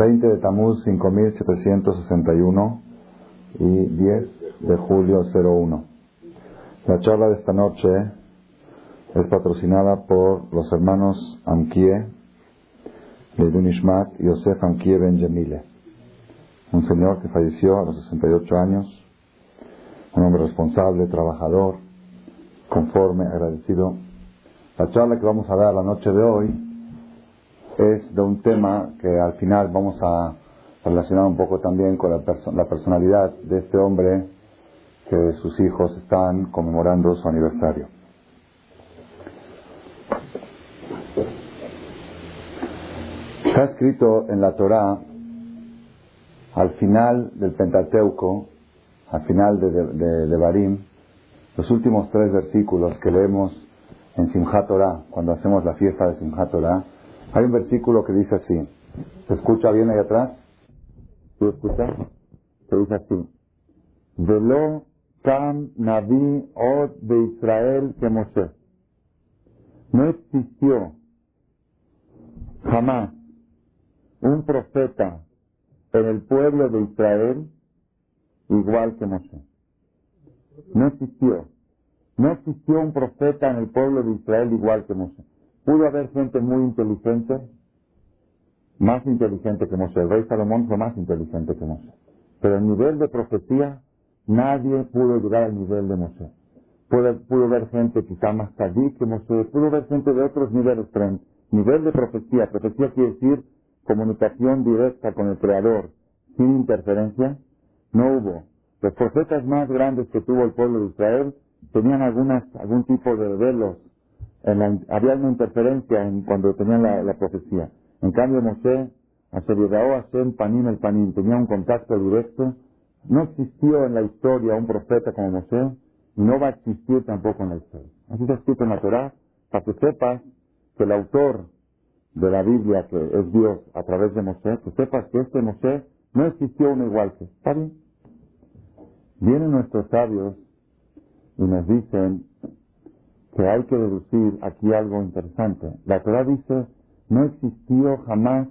20 de Tamuz 5761 y 10 de julio 01. La charla de esta noche es patrocinada por los hermanos Ankie de Dunishmat y Yosef Ankie Benjamile, un señor que falleció a los 68 años, un hombre responsable, trabajador, conforme, agradecido. La charla que vamos a dar la noche de hoy es de un tema que al final vamos a relacionar un poco también con la, la personalidad de este hombre que sus hijos están conmemorando su aniversario. Está escrito en la Torá, al final del Pentateuco, al final de, de, Barim, los últimos tres versículos que leemos en Simchat Torah, cuando hacemos la fiesta de Simchat Torah, hay un versículo que dice así. ¿Se escucha bien ahí atrás? ¿Tú escuchas? Se dice así. Velo kam navi od de Israel que Moshe. No existió jamás un profeta en el pueblo de Israel igual que Moshe. No existió. No existió un profeta en el pueblo de Israel igual que Moshe. Pudo haber gente muy inteligente, más inteligente que Moshe. El rey Salomón fue más inteligente que Moshe. Pero el nivel de profecía, nadie pudo llegar al nivel de Moshe. Pudo, pudo ver gente quizá más tardí que Moshe, pudo ver gente de otros niveles, nivel de profecía, profecía quiere decir comunicación directa con el Creador, sin interferencia, no hubo. Los profetas más grandes que tuvo el pueblo de Israel tenían algunas, algún tipo de velos había una interferencia en, cuando tenían la, profecía. En cambio, Moshe, a Hashem Panim el Panim, tenía un contacto directo. No existió en la historia un profeta como Moshe, y no va a existir tampoco en la historia. Así está escrito en la Torah, para que sepas que el autor de la Biblia, que es Dios a través de Moshe, que sepas que este Moshe no existió uno igual que. ¿Está bien? Vienen nuestros sabios y nos dicen que hay que deducir aquí algo interesante. La Torah dice, no existió jamás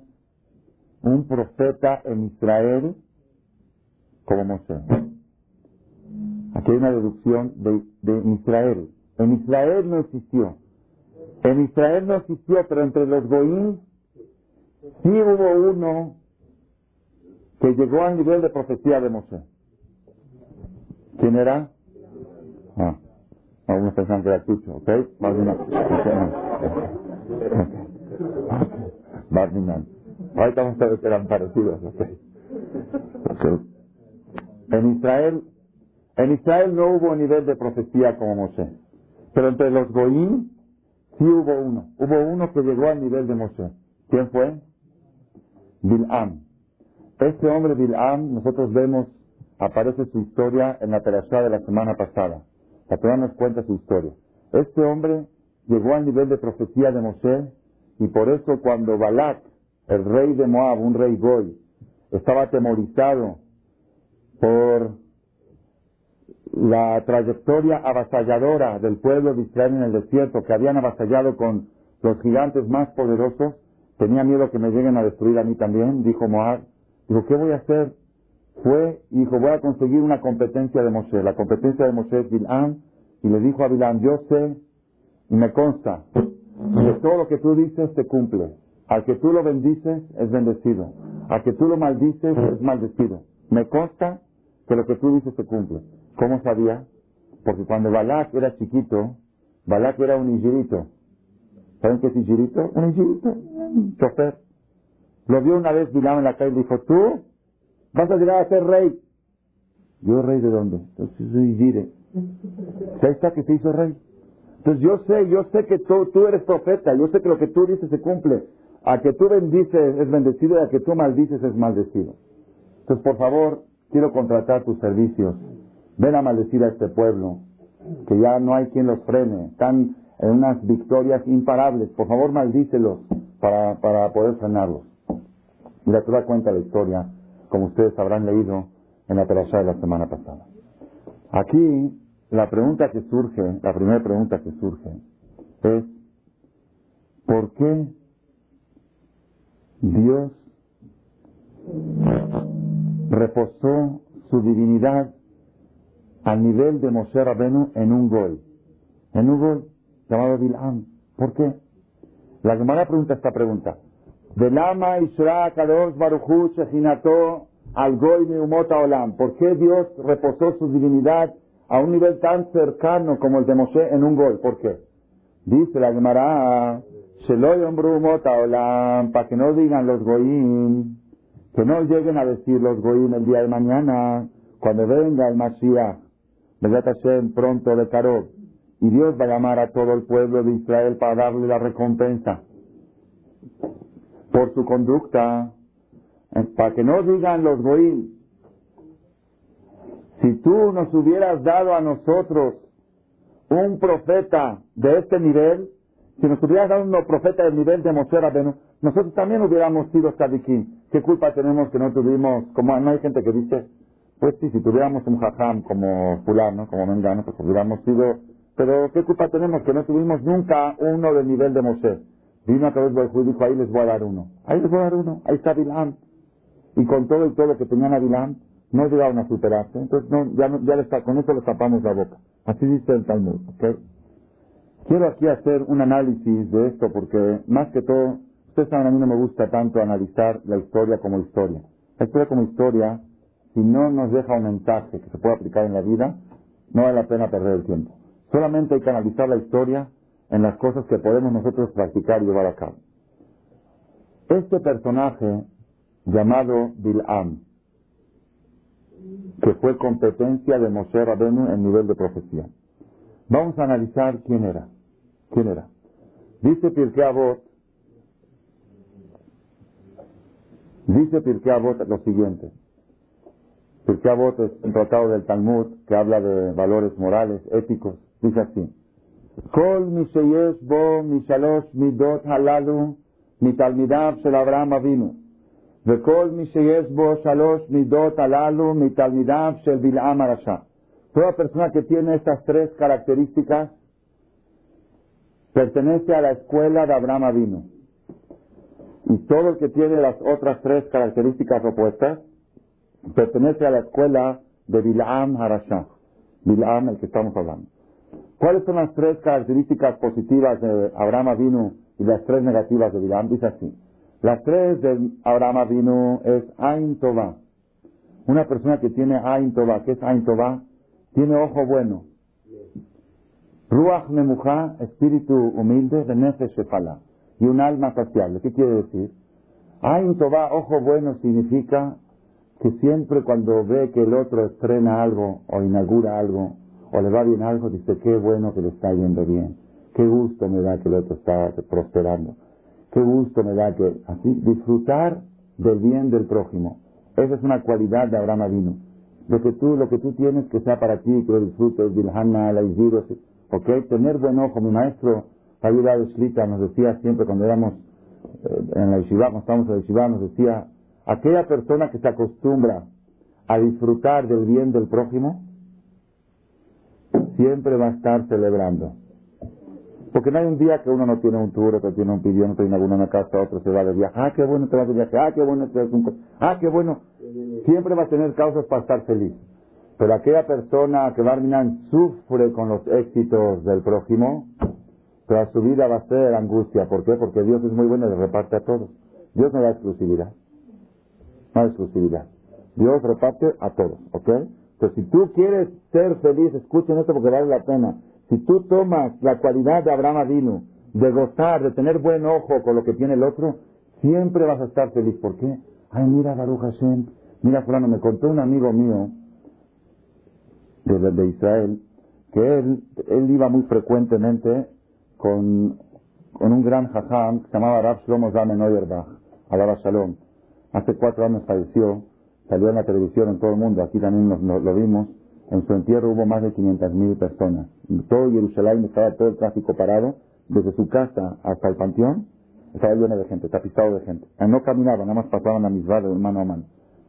un profeta en Israel como Moshe. Aquí hay una deducción de, de Israel. En Israel no existió. En Israel no existió, pero entre los goín sí hubo uno que llegó al nivel de profecía de Moshe. ¿Quién era? Que era Tucho, ¿ok? Bardinan. Bardinan. Ahorita vamos a ver que eran parecidos, ¿ok? En Israel, en Israel no hubo nivel de profecía como Moshe. Pero entre los Goín sí hubo uno. Hubo uno que llegó al nivel de Moshe. ¿Quién fue? Bil'am. Este hombre Bil'am, nosotros vemos, aparece su historia en la perashá de la semana pasada. La nos cuenta su historia. Este hombre llegó al nivel de profecía de Moshe y por eso cuando Balak, el rey de Moab, un rey Goy, estaba atemorizado por la trayectoria avasalladora del pueblo de Israel en el desierto, que habían avasallado con los gigantes más poderosos, tenía miedo que me lleguen a destruir a mí también, dijo Moab. Dijo, ¿qué voy a hacer? Fue y dijo, voy a conseguir una competencia de Moshe. La competencia de Moshe es Bilán, y le dijo a Bilán, yo sé y me consta que todo lo que tú dices se cumple. Al que tú lo bendices es bendecido. Al que tú lo maldices es maldecido. Me consta que lo que tú dices se cumple. ¿Cómo sabía? Porque cuando Balak era chiquito, Balak era un ingirito. ¿Saben qué es ingirito? Un ingirito, un chofer. Lo vio una vez Bilán en la calle y dijo, tú Vas a llegar a ser rey. ¿Yo rey de dónde? Entonces soy Gire. Ahí está que se hizo rey. Entonces yo sé, yo sé que tú, tú eres profeta, yo sé que lo que tú dices se cumple. A que tú bendices es bendecido y a que tú maldices es maldecido. Entonces por favor, quiero contratar tus servicios. Ven a maldecir a este pueblo, que ya no hay quien los frene. Están en unas victorias imparables. Por favor, maldícelos para, para poder frenarlos. Y la Torah cuenta la historia como ustedes habrán leído en la terapia de la semana pasada. Aquí, la pregunta que surge, la primera pregunta que surge, es, ¿por qué Dios reposó su divinidad al nivel de Moshe Rabenu en un gol. En un gol llamado Bil'am. ¿Por qué? La Gemara pregunta esta pregunta. Velama Isra Kadosh Baruchu Shechinato al Goy Meumota Olam. ¿Por qué Dios reposó su divinidad a un nivel tan cercano como el de Moshe en un gol? ¿Por qué? Dice la Gemara, Sheloy Umota Olam, para que no digan los Goyim, que no lleguen a decir los Goyim el día de mañana, cuando venga el Mashiach, Hashem pronto de Karob, y Dios va a llamar a todo el pueblo de Israel para darle la recompensa por su conducta, eh, para que no digan los Goyim, si tú nos hubieras dado a nosotros un profeta de este nivel, si nos hubieras dado un profeta del nivel de Moshe Rabenu, nosotros también hubiéramos sido tzadikim. ¿Qué culpa tenemos que no tuvimos, como no hay gente que dice, pues sí, si tuviéramos un jajam como fulano, como mengano, pues hubiéramos sido, pero ¿qué culpa tenemos que no tuvimos nunca uno del nivel de Moshe? Vino a través del y dijo, ahí les voy a dar uno. Ahí les voy a dar uno. Ahí está Bilam. Y con todo y todo que tenían a Bilam, no llegaron a superarse. Entonces, no, ya, ya está, con eso les tapamos la boca. Así dice el Talmud. Quiero aquí hacer un análisis de esto porque, más que todo, ustedes saben, a mí no me gusta tanto analizar la historia como historia. La historia como historia, si no nos deja un mensaje que se pueda aplicar en la vida, no vale la pena perder el tiempo. Solamente hay que analizar la historia en las cosas que podemos nosotros practicar y llevar a cabo. Este personaje llamado Bil'am, que fue competencia de Moshe Rabenu en nivel de profecía. Vamos a analizar quién era. ¿Quién era? Dice Pirkei Avot, dice Pirkei Avot lo siguiente. Pirkei Avot es un tratado del Talmud que habla de valores morales, éticos. Dice así. כל מי שיש בו משלוש מידות הללו מתלמידיו של אברהם אבינו, וכל מי שיש בו שלוש מידות הללו מתלמידיו של בלעם הרשע. Toda persona que tiene estas tres características pertenece a la escuela de Abraham Avino. Y todo el que tiene las otras tres características opuestas pertenece a la escuela de Bilam Harashah. Bilam, el que estamos hablando. ¿Cuáles son las tres características positivas de Abraham Avinu y las tres negativas de Bilam? Dice así. Las tres de Abraham Avinu es Ain Tová. Una persona que tiene Ain Tová, ¿qué es Ain Tová? Tiene ojo bueno. Ruach Memuja, espíritu humilde, de Shefala. Y un alma saciable. ¿Qué quiere decir? Ain Tová, ojo bueno, significa que siempre cuando ve que el otro estrena algo o inaugura algo, o le va bien algo, dice, qué bueno que le está yendo bien, qué gusto me da que el otro está prosperando, qué gusto me da que, así, disfrutar del bien del prójimo. Esa es una cualidad de Abraham Avino. Lo que tú, lo que tú tienes que sea para ti, que lo disfrutes, Bilhana, la ok, tener buen ojo. Mi maestro, Javier Shlita, nos decía siempre cuando éramos eh, en la yeshiva, cuando estábamos en la yeshiva, nos decía, aquella persona que se acostumbra a disfrutar del bien del prójimo, siempre va a estar celebrando. Porque no hay un día que uno no tiene un tour, otro tiene un pidión, otro tiene alguna una casa, otro se va de viaje. Ah, qué bueno te vas de viaje. Ah, qué bueno te vas un... Ah, qué bueno. Siempre va a tener causas para estar feliz. Pero aquella persona que Barminan sufre con los éxitos del prójimo, toda su vida va a ser angustia. ¿Por qué? Porque Dios es muy bueno y le reparte a todos. Dios no da exclusividad. No da exclusividad. Dios reparte a todos, ¿ok? Entonces, si tú quieres ser feliz, escuchen esto porque vale la pena. Si tú tomas la cualidad de Abraham Avino, de gozar, de tener buen ojo con lo que tiene el otro, siempre vas a estar feliz. ¿Por qué? Ay, mira, Baruch Hashem, mira, fulano, me contó un amigo mío de, Israel que él, él iba muy frecuentemente con, con un gran jajam que se llamaba Rav Shlomo Zalman Neuerbach, Alaba Shalom. Hace cuatro años falleció salió en la televisión en todo el mundo, aquí también lo vimos, en su entierro hubo más de 500.000 personas. Todo Jerusalén estaba todo el tráfico parado, desde su casa hasta el panteón, estaba lleno de gente, tapizado de gente. Ah, no caminaban, nada más pasaban a mis de mano a mano.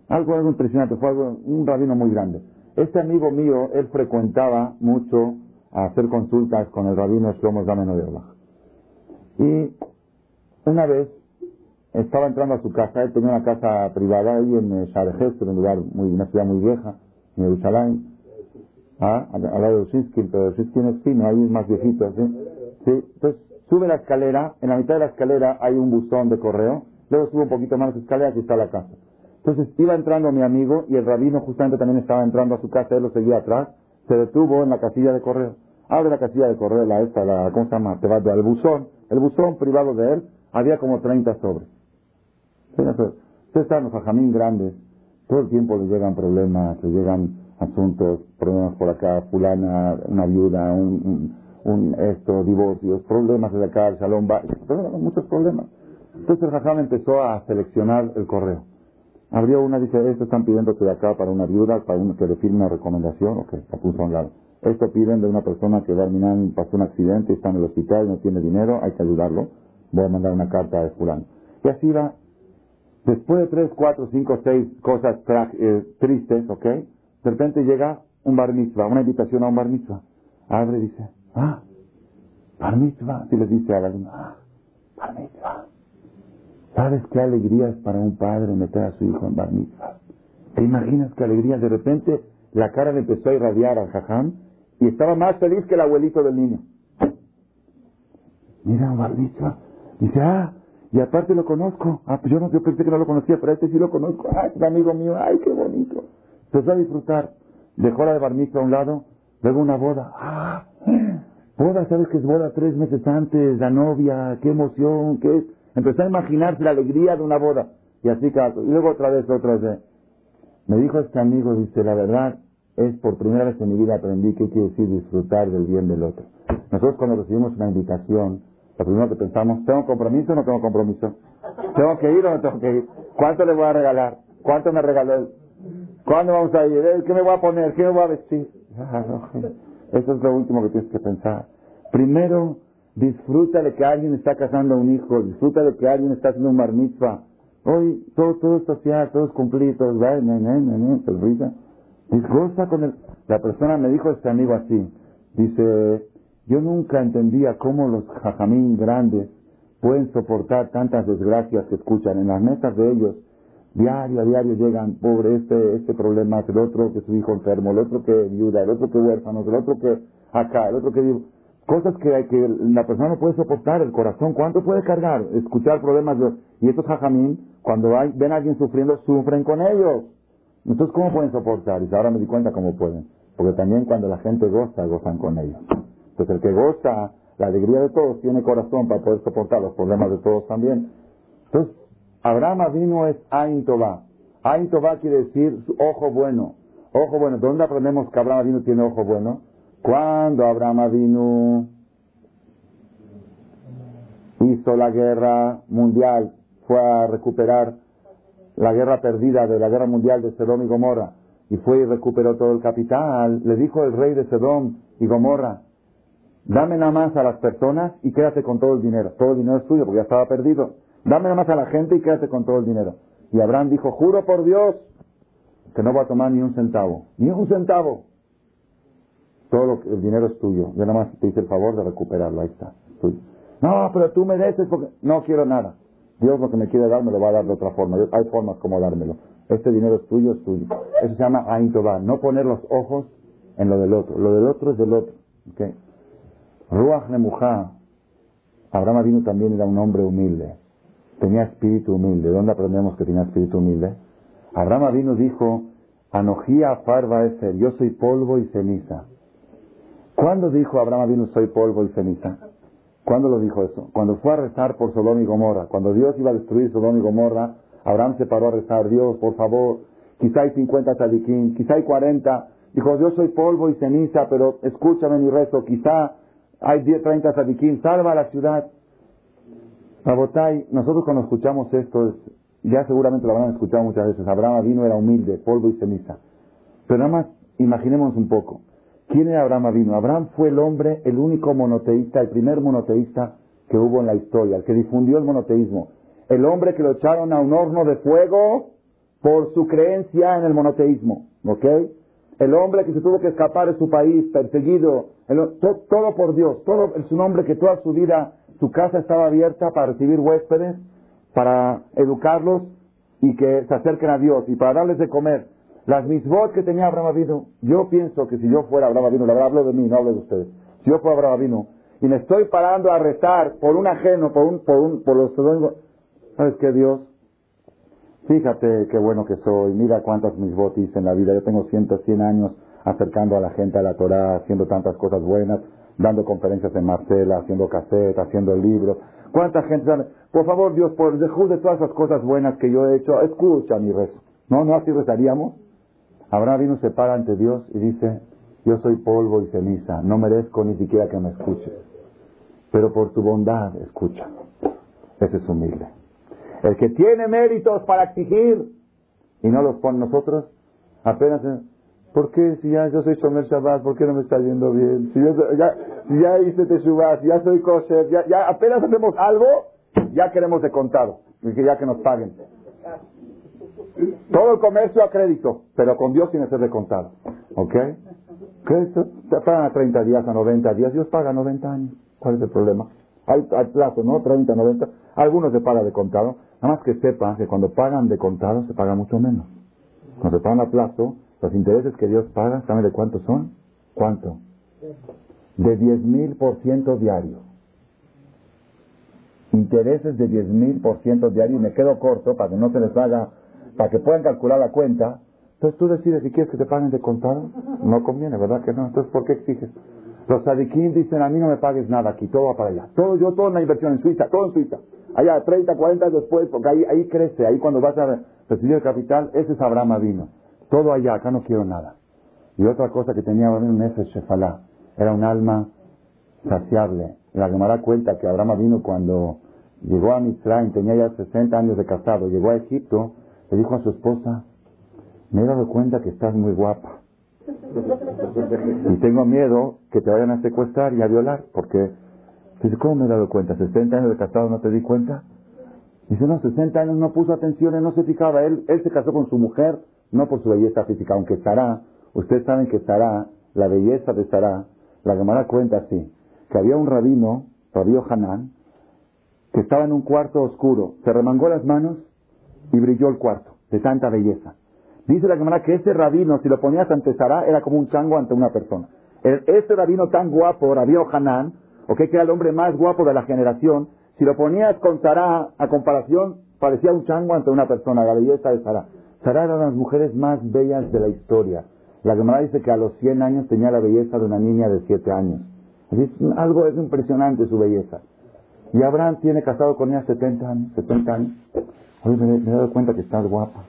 Algo, algo impresionante, fue algo, un rabino muy grande. Este amigo mío, él frecuentaba mucho a hacer consultas con el rabino Shlomo Zamenhoderbach. Y una vez estaba entrando a su casa, él tenía una casa privada ahí en eh, en un lugar muy, una ciudad muy vieja, en Jerusalén, ¿ah? al, lado de Shiskin, pero Shiskin es fino, ahí es más viejito, ¿sí? Entonces, sube la escalera, en la mitad de la escalera hay un buzón de correo, luego sube un poquito más la escalera y está la casa. Entonces, iba entrando mi amigo y el rabino justamente también estaba entrando a su casa, él lo seguía atrás, se detuvo en la casilla de correo. Abre la casilla de correo, la esta, la, ¿cómo se llama? Te vas al buzón, el buzón privado de él, había como 30 sobres. Ustedes están los ajamín grandes, todo el tiempo les llegan problemas, les llegan asuntos, problemas por acá, fulana, una viuda, un, un, esto, divorcios, problemas de acá, el salón, muchos problemas. Entonces el jajam empezó a seleccionar el correo. Abrió una, dice, esto están pidiendo de acá para una viuda, para que le firme una recomendación, ok, la puso a un lado. Esto piden de una persona que va a pasó un accidente, está en el hospital, no tiene dinero, hay que ayudarlo. Voy a mandar una carta de fulano. Y así va. Después de tres, cuatro, cinco, seis cosas eh, tristes, ¿ok? De repente llega un bar mitzvah, una invitación a un bar mitzvah. Abre y dice, ah, bar mitzvah. Si les dice a la ah, bar mitzvah. ¿Sabes qué alegría es para un padre meter a su hijo en bar mitzvah? ¿Te imaginas qué alegría? De repente la cara le empezó a irradiar al jajam y estaba más feliz que el abuelito del niño. Mira, un bar mitzvah. Dice, ah, y aparte lo conozco. Ah, pues yo, no, yo pensé que no lo conocía, pero este sí lo conozco. Ah, es amigo mío. Ay, qué bonito. Empezó a disfrutar. Dejó la de barniza a un lado, luego una boda. Ah, boda, ¿sabes qué es boda? Tres meses antes, la novia, qué emoción, qué es. Empezó a imaginarse la alegría de una boda. Y así cada... Y luego otra vez, otra vez. Me dijo este amigo, dice, la verdad, es por primera vez en mi vida aprendí qué quiere decir disfrutar del bien del otro. Nosotros cuando recibimos una invitación, lo primero que pensamos, ¿tengo compromiso o no tengo compromiso? ¿Tengo que ir o no tengo que ir? ¿Cuánto le voy a regalar? ¿Cuánto me regaló él? ¿Cuándo vamos a ir? ¿Qué me voy a poner? ¿Qué me voy a vestir? Eso es lo último que tienes que pensar. Primero, disfruta de que alguien está casando a un hijo, disfruta de que alguien está haciendo un bar. Hoy todo, todo es social, todo es cumplido, todo es, ne, Goza con el... La persona me dijo este amigo así, dice, yo nunca entendía cómo los jajamín grandes pueden soportar tantas desgracias que escuchan. En las mesas de ellos, diario a diario llegan, pobre, este, este problema, el otro que su hijo enfermo, el otro que viuda, el otro que huérfano, el otro que acá, el otro que... Cosas que, que la persona no puede soportar, el corazón, ¿cuánto puede cargar? Escuchar problemas de... Y estos jajamín, cuando ven a alguien sufriendo, sufren con ellos. Entonces, ¿cómo pueden soportar? Y ahora me di cuenta cómo pueden. Porque también cuando la gente goza, gozan con ellos. Pues el que goza la alegría de todos tiene corazón para poder soportar los problemas de todos también. Entonces, Abraham vino es Ain Tová. Ain Tová quiere decir ojo bueno. Ojo bueno. ¿Dónde aprendemos que Abraham vino tiene ojo bueno? Cuando Abraham vino hizo la guerra mundial, fue a recuperar la guerra perdida de la guerra mundial de Sedón y Gomorra, y fue y recuperó todo el capital, le dijo el rey de Sedón y Gomorra, Dame nada más a las personas y quédate con todo el dinero. Todo el dinero es tuyo porque ya estaba perdido. Dame nada más a la gente y quédate con todo el dinero. Y Abraham dijo, juro por Dios que no va a tomar ni un centavo. Ni un centavo. Todo el dinero es tuyo. Yo nada más te hice el favor de recuperarlo. Ahí está. No, pero tú mereces porque no quiero nada. Dios lo que me quiere dar me lo va a dar de otra forma. Hay formas como dármelo. Este dinero es tuyo, es tuyo. Eso se llama Ain No poner los ojos en lo del otro. Lo del otro es del otro. ¿okay? Ruach Nemuja, Abraham vino también era un hombre humilde. Tenía espíritu humilde. ¿Dónde aprendemos que tenía espíritu humilde? Abraham vino dijo, Anojía Farba Eser, yo soy polvo y ceniza. ¿Cuándo dijo Abraham vino soy polvo y ceniza? ¿Cuándo lo dijo eso? Cuando fue a rezar por Sodom y Gomorra. Cuando Dios iba a destruir Sodom y Gomorra, Abraham se paró a rezar, Dios, por favor, quizá hay 50 tzadikim, quizá hay 40. Dijo, yo soy polvo y ceniza, pero escúchame mi rezo, quizá hay 10, 30 sadiquín, salva la ciudad. Rabotay, nosotros cuando escuchamos esto, ya seguramente lo habrán escuchado muchas veces, Abraham vino, era humilde, polvo y ceniza. Pero nada más, imaginemos un poco. ¿Quién era Abraham vino? Abraham fue el hombre, el único monoteísta, el primer monoteísta que hubo en la historia, el que difundió el monoteísmo. El hombre que lo echaron a un horno de fuego por su creencia en el monoteísmo. ¿Ok? El hombre que se tuvo que escapar de su país, perseguido, todo, por Dios, todo es un hombre que toda su vida, su casa estaba abierta para recibir huéspedes, para educarlos y que se acerquen a Dios y para darles de comer. Las misbot que tenía Abraham Avinu, yo pienso que si yo fuera Abraham Avinu, la hablo de mí, no hablo de ustedes. Si yo fuera Abraham Avinu y me estoy parando a rezar por un ajeno, por un, por un, por los ¿sabes qué Dios? Fíjate qué bueno que soy, mira cuántas misbot hice en la vida, yo tengo cientos, cien años acercando a la gente a la Torah, haciendo tantas cosas buenas, dando conferencias en Marcela, haciendo cassette, haciendo el libro. ¿Cuánta gente? Por favor, Dios, por el de todas esas cosas buenas que yo he hecho, escucha mi rezo. ¿No? ¿No así rezaríamos? Abraham vino, se para ante Dios y dice, yo soy polvo y ceniza, no merezco ni siquiera que me escuches. Pero por tu bondad, escucha. Ese es humilde. El que tiene méritos para exigir y no los pone nosotros, apenas... ¿Por qué? Si ya yo soy Shomer Shabbat, ¿por qué no me está yendo bien? Si, ya, si ya hice Teshuvah, ya soy kosher, ya, ya apenas hacemos algo, ya queremos de contado, y que ya que nos paguen. Todo el comercio a crédito, pero con Dios tiene que ser de contado. ¿Ok? Crédito, te pagan a 30 días, a 90 días, Dios paga a 90 años. ¿Cuál es el problema? Hay, plazo, ¿no? 30, 90. Algunos se pagan de contado. Nada más que sepan que cuando pagan de contado se paga mucho menos. Cuando se pagan a plazo, los intereses que Dios paga, ¿saben de cuánto son? ¿Cuánto? De 10 mil por ciento diario. Intereses de 10 mil por ciento diario y me quedo corto para que no se les haga, para que puedan calcular la cuenta. Entonces tú decides si quieres que te paguen de contado. No conviene, ¿verdad que no? Entonces, ¿por qué exiges? Los sadiquín dicen, a mí no me pagues nada aquí, todo va para allá. Todo, yo, toda una inversión en Suiza, todo en Suiza. Allá, 30, 40 después, porque ahí, ahí crece, ahí cuando vas a recibir el capital, ese es Abraham vino. Todo allá, acá no quiero nada. Y otra cosa que tenía un Nefesh Shefalá, era un alma saciable. La Gemara cuenta que Abraham vino cuando llegó a Mitzrayim, tenía ya 60 años de casado, llegó a Egipto, le dijo a su esposa, me he dado cuenta que estás muy guapa. Y tengo miedo que te vayan a secuestrar y a violar, porque, dice, ¿cómo me he dado cuenta? ¿60 años de casado no te di cuenta? Dice, no, 60 años no puso atención, no se fijaba. Él, él se casó con su mujer no por su belleza física, aunque estará, ustedes saben que estará, la belleza de estará, la Gemara cuenta así, que había un rabino, Rabio Hanán, que estaba en un cuarto oscuro, se remangó las manos y brilló el cuarto, de tanta belleza. Dice la Gemara que ese rabino, si lo ponías ante Sará, era como un chango ante una persona. ese rabino tan guapo, Rabio Hanán, o que era el hombre más guapo de la generación, si lo ponías con Sará a comparación, parecía un chango ante una persona, la belleza de Sará. Sarah era las mujeres más bellas de la historia. La Gemara dice que a los 100 años tenía la belleza de una niña de 7 años. Algo es impresionante su belleza. Y Abraham tiene casado con ella 70 años, 70 años. Me, he dado cuenta que estás guapa.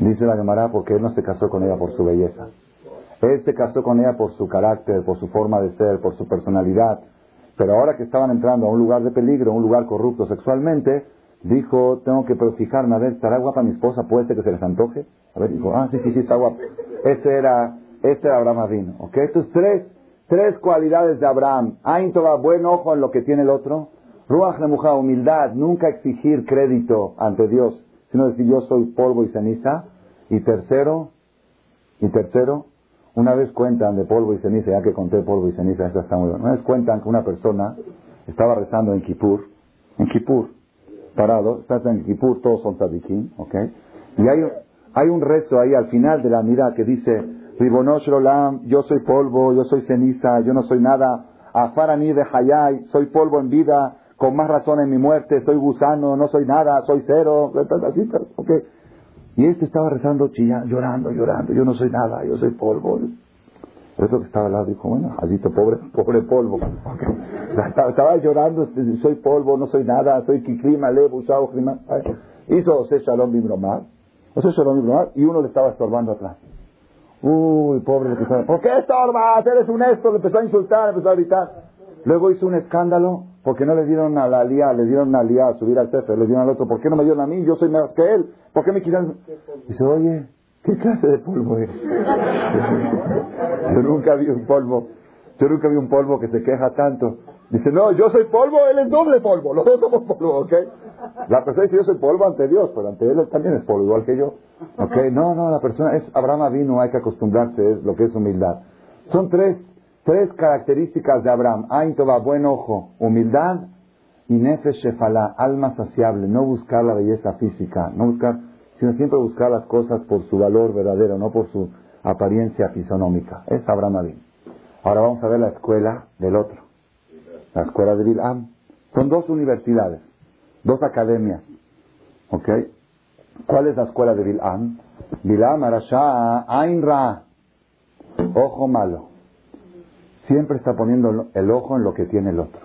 Dice la Gemara porque él no se casó con ella por su belleza. Él se casó con ella por su carácter, por su forma de ser, por su personalidad. Pero ahora que estaban entrando a un lugar de peligro, un lugar corrupto sexualmente, dijo, tengo que fijarme, a ver, ¿estará guapa mi esposa? ¿Puede ser que se les antoje? A ver, dijo, ah, sí, sí, sí, está guapa. Este era, este era Abraham Avino, ¿ok? Estos tres, tres cualidades de Abraham. Aintoba, buen ojo en lo que tiene el otro. Ruach mujer humildad, nunca exigir crédito ante Dios, sino decir yo soy polvo y ceniza. Y tercero, y tercero, una vez cuentan de polvo y ceniza, ya que conté polvo y ceniza, esta está muy buena. Una vez cuentan que una persona estaba rezando en Kippur, en Kippur, parado, estás en Kippur, todos son tzadikim, ¿ok? Y hay, hay un rezo ahí al final de la mirada que dice, Ribonosh Rolam, yo soy polvo, yo soy ceniza, yo no soy nada, Afarani de Hayay, soy polvo en vida, con más razón en mi muerte, soy gusano, no soy nada, soy cero, así, ¿ok? Y este estaba rezando, chillando, llorando, llorando, yo no soy nada, yo soy polvo. Otro que estaba al lado dijo, bueno, Jadito, pobre, pobre polvo. Estaba, llorando, soy polvo, no soy nada, soy kiklima, le, busao, Hizo Ose Shalom Bimromar, Ose Shalom Bimromar, y uno le estaba estorbando atrás. Uy, pobre que estaba, ¿por qué estorbas? Eres un esto, le empezó a insultar, le empezó a gritar. Luego hizo un escándalo porque no le dieron a la lía, le dieron a lía a subir al jefe, le dieron al otro, ¿por qué no me dieron a mí? Yo soy más que él, ¿por qué me quitan? Dice, oye, ¿Qué clase de polvo es? yo nunca vi un polvo, yo nunca vi un polvo que se queja tanto. Dice, no, yo soy polvo, él es doble polvo, los dos somos polvo, ¿ok? La persona dice, yo soy polvo ante Dios, pero ante él también es polvo, igual que yo. ¿Ok? No, no, la persona es, Abraham vino, hay que acostumbrarse, es lo que es humildad. Son tres, tres características de Abraham. Ain buen ojo, humildad y nefesh shefalá, alma saciable, no buscar la belleza física, no buscar, sino siempre buscar las cosas por su valor verdadero, no por su apariencia fisonómica. Es Abraham Abin. Ahora vamos a ver la escuela del otro, la escuela de Bilam. Son dos universidades, dos academias. ¿Ok? ¿Cuál es la escuela de Bilam? Bilam Arashá Ainra. Ojo malo. Siempre está poniendo el ojo en lo que tiene el otro.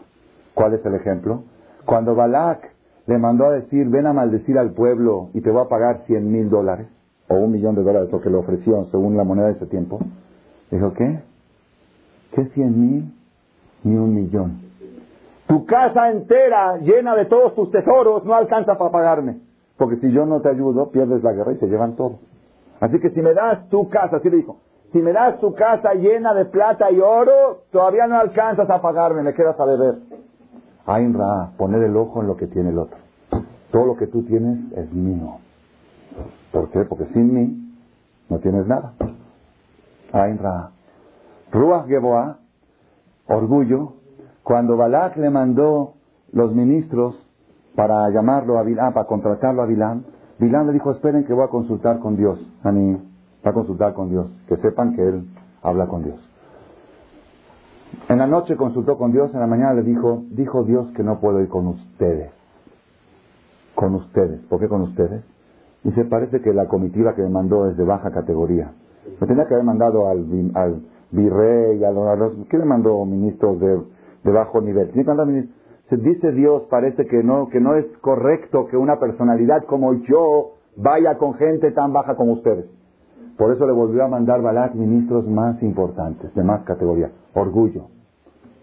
¿Cuál es el ejemplo? Cuando Balak le mandó a decir, ven a maldecir al pueblo y te voy a pagar cien mil dólares, o un millón de dólares, lo le ofreció según la moneda de ese tiempo, dijo, ¿qué? ¿Qué cien mil? Ni un millón. Tu casa entera llena de todos tus tesoros no alcanza para pagarme. Porque si yo no te ayudo, pierdes la guerra y se llevan todo. Así que si me das tu casa, así le dijo, si me das tu casa llena de plata y oro, todavía no alcanzas a pagarme, me quedas a beber. Ain Ra, poner el ojo en lo que tiene el otro. Todo lo que tú tienes es mío. ¿Por qué? Porque sin mí no tienes nada. Ain Ra. Ruach Geboa, orgullo, cuando Balak le mandó los ministros para llamarlo a Bilán, para contratarlo a Bilán, Bilán le dijo, esperen que voy a consultar con Dios. Ani, va a consultar con Dios. Que sepan que él habla con Dios. En la noche consultó con Dios, en la mañana le dijo, dijo Dios que no puedo ir con ustedes. Con ustedes. ¿Por qué con ustedes? Y se parece que la comitiva que me mandó es de baja categoría. Me tenía que haber mandado al, virrey, a los, ¿qué me mandó ministros de, de bajo nivel? Se dice Dios, parece que no, que no es correcto que una personalidad como yo vaya con gente tan baja como ustedes. Por eso le volvió a mandar Balak ministros más importantes, de más categoría. Orgullo.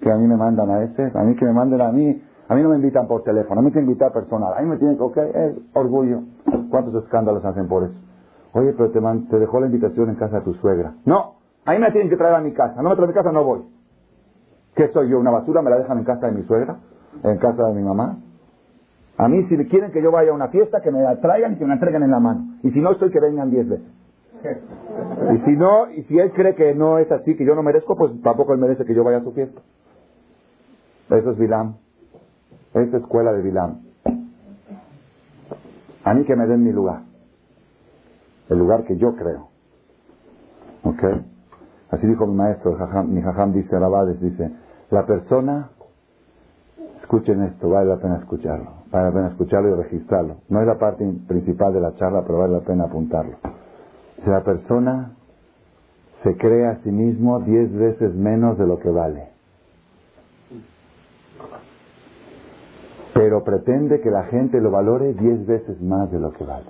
Que a mí me mandan a ese, a mí que me manden a mí. A mí no me invitan por teléfono, a mí que invitar personal. A mí me tienen que, ok, es orgullo. ¿Cuántos escándalos hacen por eso? Oye, pero te, te dejó la invitación en casa de tu suegra. No, a mí me tienen que traer a mi casa. No me traen a mi casa, no voy. ¿Qué soy yo? ¿Una basura? ¿Me la dejan en casa de mi suegra? ¿En casa de mi mamá? A mí, si quieren que yo vaya a una fiesta, que me la traigan y que me la entreguen en la mano. Y si no estoy, que vengan diez veces. Y si no, y si él cree que no es así, que yo no merezco, pues tampoco él merece que yo vaya a su fiesta. Eso es Bilam. Es escuela de Bilam. A mí que me den mi lugar. El lugar que yo creo. ¿Ok? Así dijo mi maestro, mi jajam dice, Arabades, dice, la persona, escuchen esto, vale la pena escucharlo, vale la pena escucharlo y registrarlo. No es la parte principal de la charla, pero vale la pena apuntarlo. Si la persona se cree a sí mismo diez veces menos de lo que vale, pero pretende que la gente lo valore diez veces más de lo que vale.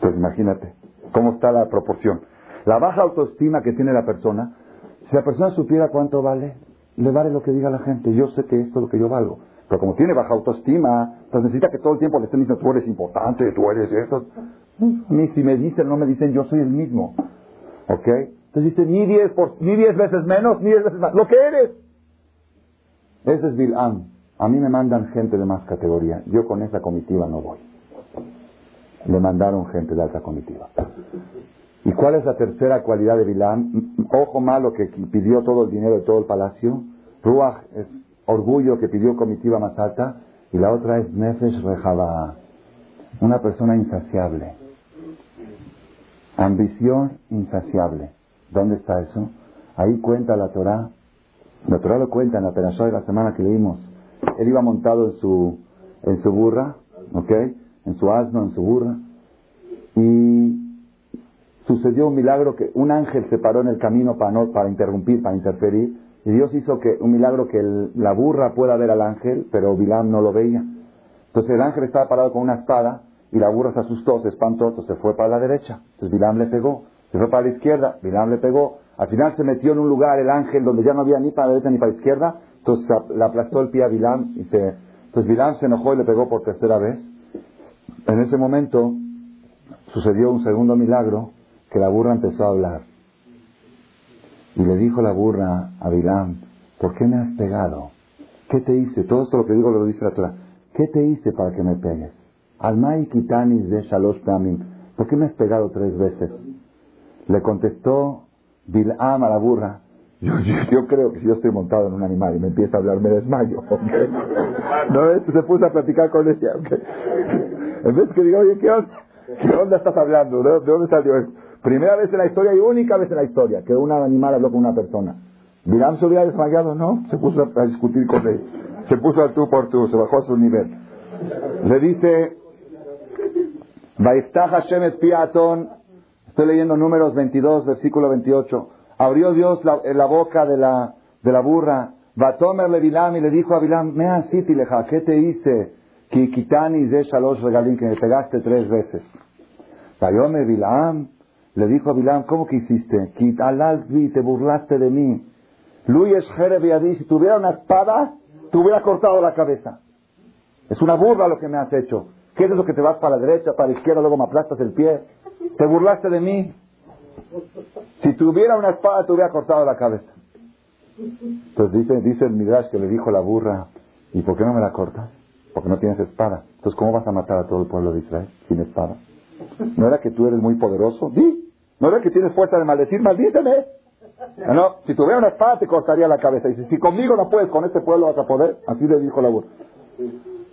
Pues imagínate cómo está la proporción. La baja autoestima que tiene la persona, si la persona supiera cuánto vale, le vale lo que diga la gente. Yo sé que esto es lo que yo valgo. Pero como tiene baja autoestima, pues necesita que todo el tiempo le estén diciendo, tú eres importante, tú eres esto. A mí si me dicen no me dicen, yo soy el mismo. ¿Ok? Entonces dice, ni diez, por, ni diez veces menos, ni diez veces más. Lo que eres. Ese es Bil'am. A mí me mandan gente de más categoría. Yo con esa comitiva no voy. Le mandaron gente de alta comitiva. ¿Y cuál es la tercera cualidad de Bilán? Ojo malo que pidió todo el dinero de todo el palacio. Ruach es orgullo que pidió comitiva más alta. Y la otra es Nefesh Rejaba, una persona insaciable. Ambición insaciable. ¿Dónde está eso? Ahí cuenta la Torah. La Torah lo cuenta en la Perashá de la semana que leímos. Él iba montado en su, en su burra, ¿ok? En su asno, en su burra. Y sucedió un milagro que un ángel se paró en el camino para, no, para interrumpir, para interferir. Y Dios hizo que un milagro que la burra pueda ver al ángel, pero Bilam no lo veía. Entonces el ángel estaba parado con una espada y la burra se asustó, se espantó, entonces se fue para la derecha. Entonces Bilam le pegó. Se fue para la izquierda, Bilam le pegó. Al final se metió en un lugar el ángel donde ya no había ni para la derecha ni para la izquierda. Entonces le aplastó el pie a Bilam y se... Entonces Bilam se enojó y le pegó por tercera vez. En ese momento sucedió un segundo milagro que la burra empezó a hablar. Y le dijo la burra a Bilam, ¿por qué me has pegado? ¿Qué te hice? Todo esto lo que digo lo dice la Torah. ¿Qué te hice para que me pegues? Almai kitanis de shalosh tamim. ¿Por qué me has pegado tres veces? Le contestó Bilam a la burra, Yo, yo, creo que si yo estoy montado en un animal y me empieza a hablar, me desmayo. ¿No es? Se puso a platicar con ella. En vez que diga, oye, ¿qué onda? ¿Qué onda estás hablando? ¿De, dónde salió eso? Primera vez en la historia y única vez en la historia que un animal habló con una persona. Bilam se hubiera desmayado, no, se puso a discutir con él. Se puso al tú por tú, se bajó a su nivel. Le dice, estoy leyendo números 22, versículo 28. Abrió Dios la, boca de la, de la burra. tomarle Bilam y le dijo a Bilam, me leja, ¿qué te hice? Que quitani de regalín, que me pegaste tres veces. Vayome Bilam, le dijo a Bilam, ¿cómo que hiciste? Quitalazvi, te burlaste de mí. Luis Jereb si tuviera una espada, te hubiera cortado la cabeza. Es una burla lo que me has hecho. ¿Qué es eso que te vas para la derecha, para la izquierda, luego me aplastas el pie? Te burlaste de mí. Si tuviera una espada, te hubiera cortado la cabeza. Entonces dice, dice el Midrash que le dijo la burra, ¿y por qué no me la cortas? Porque no tienes espada. Entonces, ¿cómo vas a matar a todo el pueblo de Israel sin espada? ¿No era que tú eres muy poderoso? ¿No era que tienes fuerza de maldecir? Maldíteme. No, si tuviera una espada te cortaría la cabeza. Y si, si conmigo no puedes, con este pueblo vas a poder. Así le dijo la burra.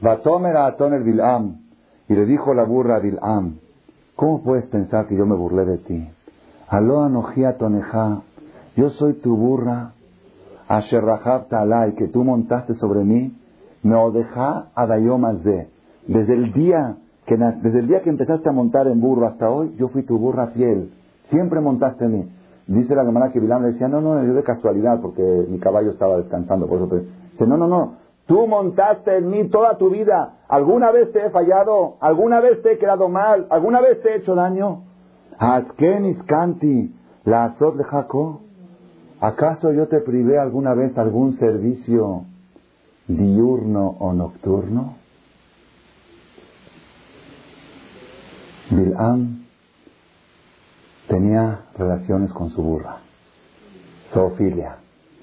Vatomer a Bilam. Y le dijo la burra a Bilam, ¿cómo puedes pensar que yo me burlé de ti? Aló anojía toneja, yo soy tu burra, asherrahab talai, que tú montaste sobre mí, me odeja adayomas de. Desde el día que desde el día que empezaste a montar en burro hasta hoy, yo fui tu burra fiel. Siempre montaste en mí. Dice la hermana que Bilam le decía, no, no, yo de casualidad, porque mi caballo estaba descansando, por eso Dice, no, no, no, tú montaste en mí toda tu vida. ¿Alguna vez te he fallado? ¿Alguna vez te he quedado mal? ¿Alguna vez te he hecho daño? Askenis canti, la azot jaco. ¿Acaso yo te privé alguna vez algún servicio diurno o nocturno? Bilam tenía relaciones con su burra, zoofilia.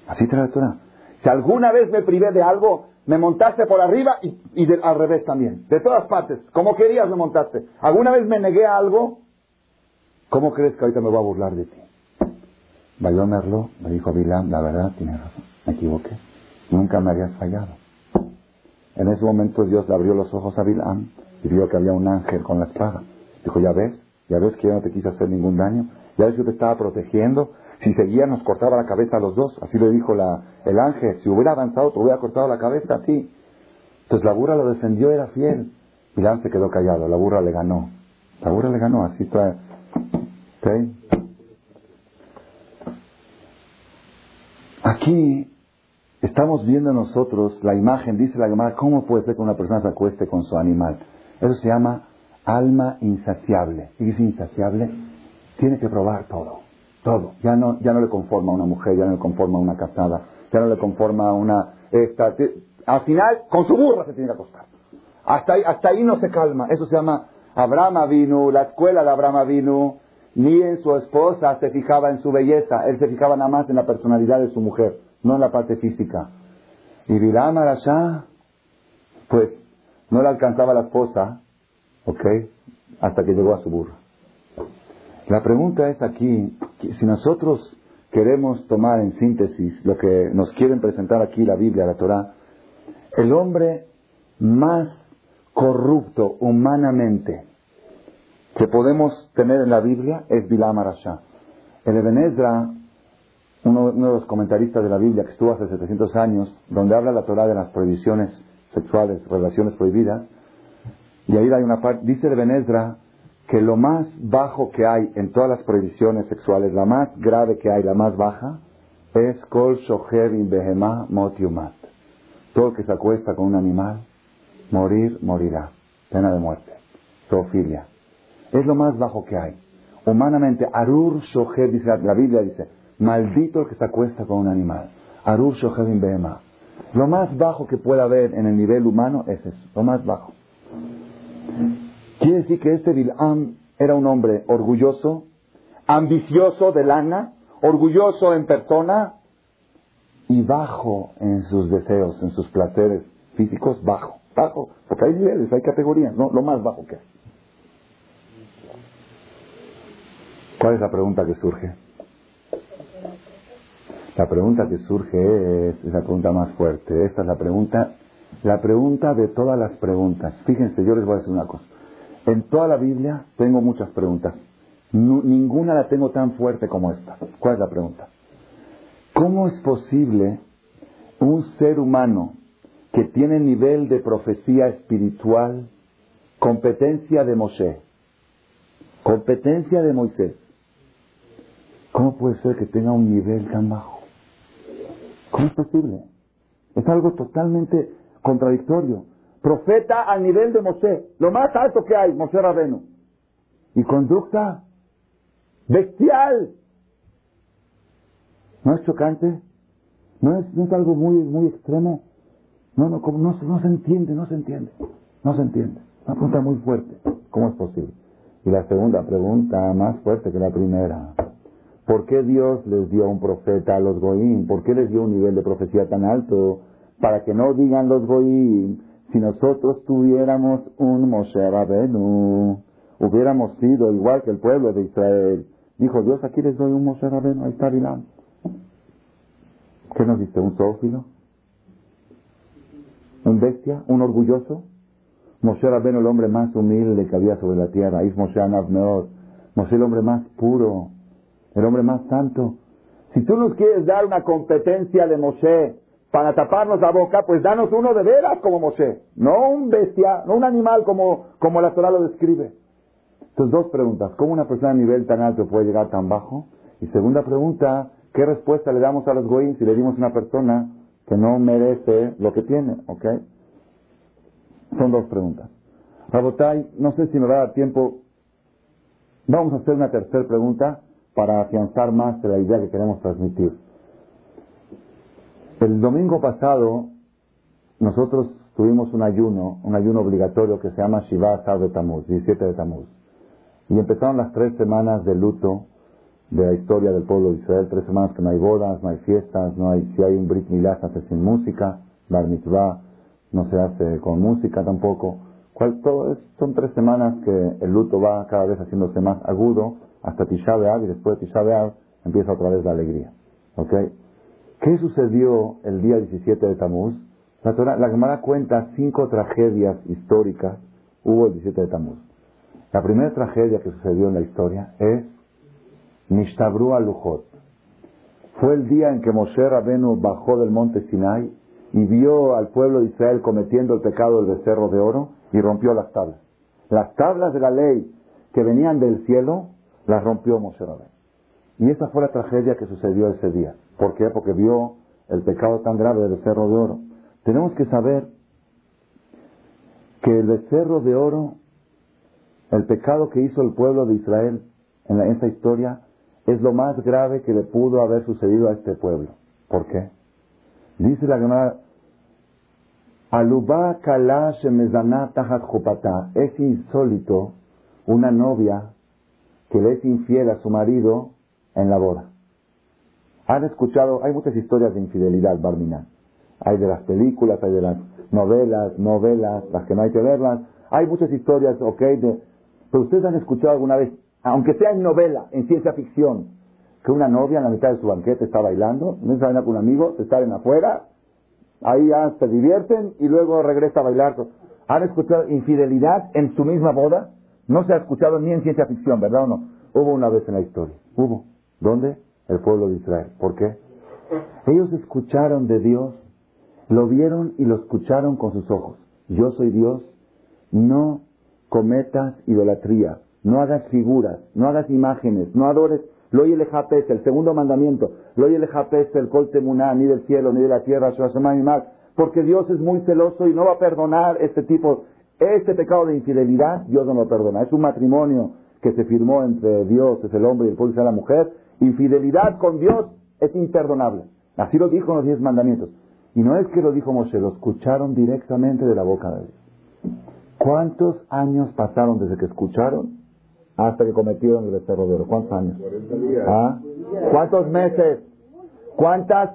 Así te la Si alguna vez me privé de algo, me montaste por arriba y, al revés también. De todas partes. Como querías me montaste. ¿Alguna vez me negué a algo? ¿Cómo crees que ahorita me voy a burlar de ti? Merlo me dijo Bilam, la verdad, tienes razón, me equivoqué. Nunca me habías fallado. En ese momento Dios le abrió los ojos a Bilam y vio que había un ángel con la espada. Dijo, ya ves, ya ves que yo no te quise hacer ningún daño, ya ves que te estaba protegiendo. Si seguía nos cortaba la cabeza a los dos, así le dijo la, el ángel, si hubiera avanzado te hubiera cortado la cabeza a ti. Entonces la burra lo defendió, era fiel. Bilam se quedó callado, la burra le ganó. La burra le ganó, así está. Aquí estamos viendo nosotros la imagen, dice la llamada, ¿cómo puede ser que una persona se acueste con su animal? Eso se llama alma insaciable. ¿Y es insaciable? Tiene que probar todo, todo. Ya no, ya no le conforma a una mujer, ya no le conforma a una casada, ya no le conforma a una... Esta, al final, con su burra se tiene que acostar. Hasta ahí, hasta ahí no se calma. Eso se llama Abraham vino, la escuela de Abraham vino, ni en su esposa se fijaba en su belleza, él se fijaba nada más en la personalidad de su mujer, no en la parte física. Y Bilam Arashá, pues no le alcanzaba la esposa, ¿ok? Hasta que llegó a su burro. La pregunta es aquí, si nosotros queremos tomar en síntesis lo que nos quieren presentar aquí la Biblia, la Torah, el hombre más corrupto humanamente que podemos tener en la Biblia es Bilam Arashá. El Ebenezra, uno, uno, de los comentaristas de la Biblia que estuvo hace 700 años, donde habla la Torah de las prohibiciones sexuales, relaciones prohibidas, y ahí hay una parte, dice el Ebenezra que lo más bajo que hay en todas las prohibiciones sexuales, la más grave que hay, la más baja, es Kol Shoher Behemah Mot Todo el que se acuesta con un animal, morir, morirá. Pena de muerte. Zoofilia. Es lo más bajo que hay. Humanamente, Arur Shoher, dice la Biblia, dice, maldito el que se acuesta con un animal. Arur Shoher Behemah. Lo más bajo que pueda haber en el nivel humano es eso, lo más bajo. Quiere decir que este Bilam era un hombre orgulloso, ambicioso de lana, orgulloso en persona y bajo en sus deseos, en sus placeres físicos, bajo, bajo, porque hay niveles, hay categorías, ¿no? Lo más bajo que hay. ¿Cuál es la pregunta que surge? La pregunta que surge es, es la pregunta más fuerte. Esta es la pregunta, la pregunta de todas las preguntas. Fíjense, yo les voy a decir una cosa. En toda la Biblia tengo muchas preguntas. ninguna la tengo tan fuerte como esta. ¿Cuál es la pregunta? ¿Cómo es posible un ser humano que tiene nivel de profecía espiritual, competencia de Moshe, competencia de Moisés, ¿cómo puede ser que tenga un nivel tan bajo? ¿Cómo es posible? Es algo totalmente contradictorio. Profeta al nivel de Moshe, lo más alto que hay, Moshe Rabeno. Y conducta bestial. ¿No es chocante? ¿No es, no es algo muy, muy extremo? No, no, no, no se entiende, no se entiende. No se entiende. Una pregunta muy fuerte. ¿Cómo es posible? Y la segunda pregunta, más fuerte que la primera. ¿Por qué Dios les dio un profeta a los Goim? ¿Por qué les dio un nivel de profecía tan alto? Para que no digan los Goim, si nosotros tuviéramos un Moshe Rabenu, hubiéramos sido igual que el pueblo de Israel. Dijo Dios, aquí les doy un Moshe Rabenu, ahí está Bilam. ¿Qué nos dice? ¿Un zoófilo? ¿Un bestia? ¿Un orgulloso? Moshe Rabenu, el hombre más humilde que había sobre la tierra. Es Moshe Anavneot. Moshe, el hombre más puro el hombre más santo. Si tú nos quieres dar una competencia de Moshe para taparnos la boca, pues danos uno de veras como Moshe, no un bestia, no un animal como, como la Torah lo describe. Entonces, dos preguntas. ¿Cómo una persona a nivel tan alto puede llegar tan bajo? Y segunda pregunta, ¿qué respuesta le damos a los goyim si le dimos a una persona que no merece lo que tiene? ¿Ok? Son dos preguntas. Rabotai, no sé si me va a dar tiempo. Vamos a hacer una tercera pregunta para afianzar más la idea que queremos transmitir. El domingo pasado nosotros tuvimos un ayuno, un ayuno obligatorio que se llama Shiva Sar de Tamuz, 17 de Tamuz. Y empezaron las tres semanas de luto de la historia del pueblo de Israel, tres semanas que no hay bodas, no hay fiestas, no hay, si hay un Brit Milá se hace sin música, Bar Mitzvah no se hace con música tampoco. ¿Cuál, todo son tres semanas que el luto va cada vez haciéndose más agudo hasta Tisha B'Av y después de Tisha B'Av empieza otra vez la alegría. ¿Ok? ¿Qué sucedió el día 17 de Tamuz? La, Torah, la Gemara cuenta cinco tragedias históricas hubo el 17 de Tamuz. La primera tragedia que sucedió en la historia es Nishtabru al-Lujot. Fue el día en que Moshe Rabenu bajó del monte Sinai y vio al pueblo de Israel cometiendo el pecado del becerro de oro y rompió las tablas. Las tablas de la ley que venían del cielo las rompió Moshe Rabén. Y esa fue la tragedia que sucedió ese día. ¿Por qué? Porque vio el pecado tan grave del becerro de oro. Tenemos que saber que el becerro de oro, el pecado que hizo el pueblo de Israel en esa historia, es lo más grave que le pudo haber sucedido a este pueblo. ¿Por qué? Dice la Gemara, Alubá kalash Es insólito una novia que le es infiel a su marido en la boda. Han escuchado, hay muchas historias de infidelidad, Barminan. Hay de las películas, hay de las novelas, novelas, las que no hay que verlas. Hay muchas historias, ok, de, pero ustedes han escuchado alguna vez, aunque sea en novela, en ciencia ficción, que una novia en la mitad de su banquete está bailando, no está bailando con un amigo, se salen afuera, ahí ya se divierten y luego regresa a bailar. ¿Han escuchado infidelidad en su misma boda? No se ha escuchado ni en ciencia ficción, ¿verdad o no? Hubo una vez en la historia. Hubo. ¿Dónde? El pueblo de Israel. ¿Por qué? Ellos escucharon de Dios, lo vieron y lo escucharon con sus ojos. Yo soy Dios, no cometas idolatría, no hagas figuras, no hagas imágenes, no adores lo el el segundo mandamiento, lo el el kol ni del cielo, ni de la tierra, porque Dios es muy celoso y no va a perdonar este tipo este pecado de infidelidad, Dios no lo perdona. Es un matrimonio que se firmó entre Dios, es el hombre y el pueblo, es la mujer. Infidelidad con Dios es imperdonable. Así lo dijo en los diez mandamientos. Y no es que lo dijo Moshe, lo escucharon directamente de la boca de Dios. ¿Cuántos años pasaron desde que escucharon hasta que cometieron el becerro de oro? ¿Cuántos años? ¿Ah? ¿Cuántos meses? ¿Cuántas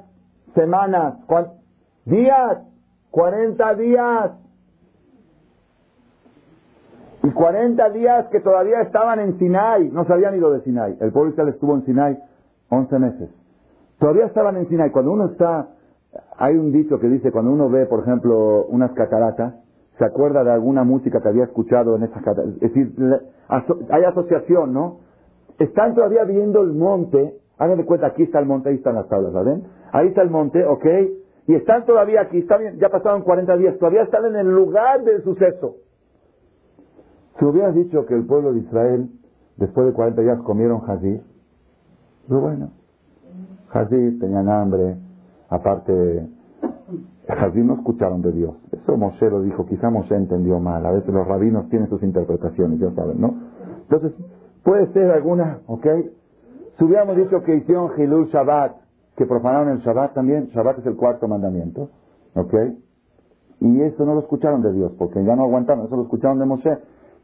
semanas? ¿Cuántos días? 40 días y 40 días que todavía estaban en Sinai, no se habían ido de Sinai. El pueblo Israel estuvo en Sinai 11 meses. Todavía estaban en Sinai. Cuando uno está, hay un dicho que dice, cuando uno ve, por ejemplo, unas cataratas, se acuerda de alguna música que había escuchado en esas cataratas. Es decir, hay asociación, ¿no? Están todavía viendo el monte. Háganme cuenta, aquí está el monte, ahí están las tablas, ¿ven? Ahí está el monte, ¿ok? Y están todavía aquí, están, ya pasaron 40 días, todavía están en el lugar del suceso. Si hubieras dicho que el pueblo de Israel, después de 40 días, comieron jazir, pero bueno, jazir, tenían hambre, aparte, jazir no escucharon de Dios. Eso Moshe lo dijo, quizá Moshe entendió mal, a veces los rabinos tienen sus interpretaciones, ya saben, ¿no? Entonces, puede ser alguna, ¿ok? Si hubiéramos dicho que hicieron Hilul Shabbat, que profanaron el Shabbat también, Shabbat es el cuarto mandamiento, ¿ok? Y eso no lo escucharon de Dios, porque ya no aguantaron, eso lo escucharon de Moshe.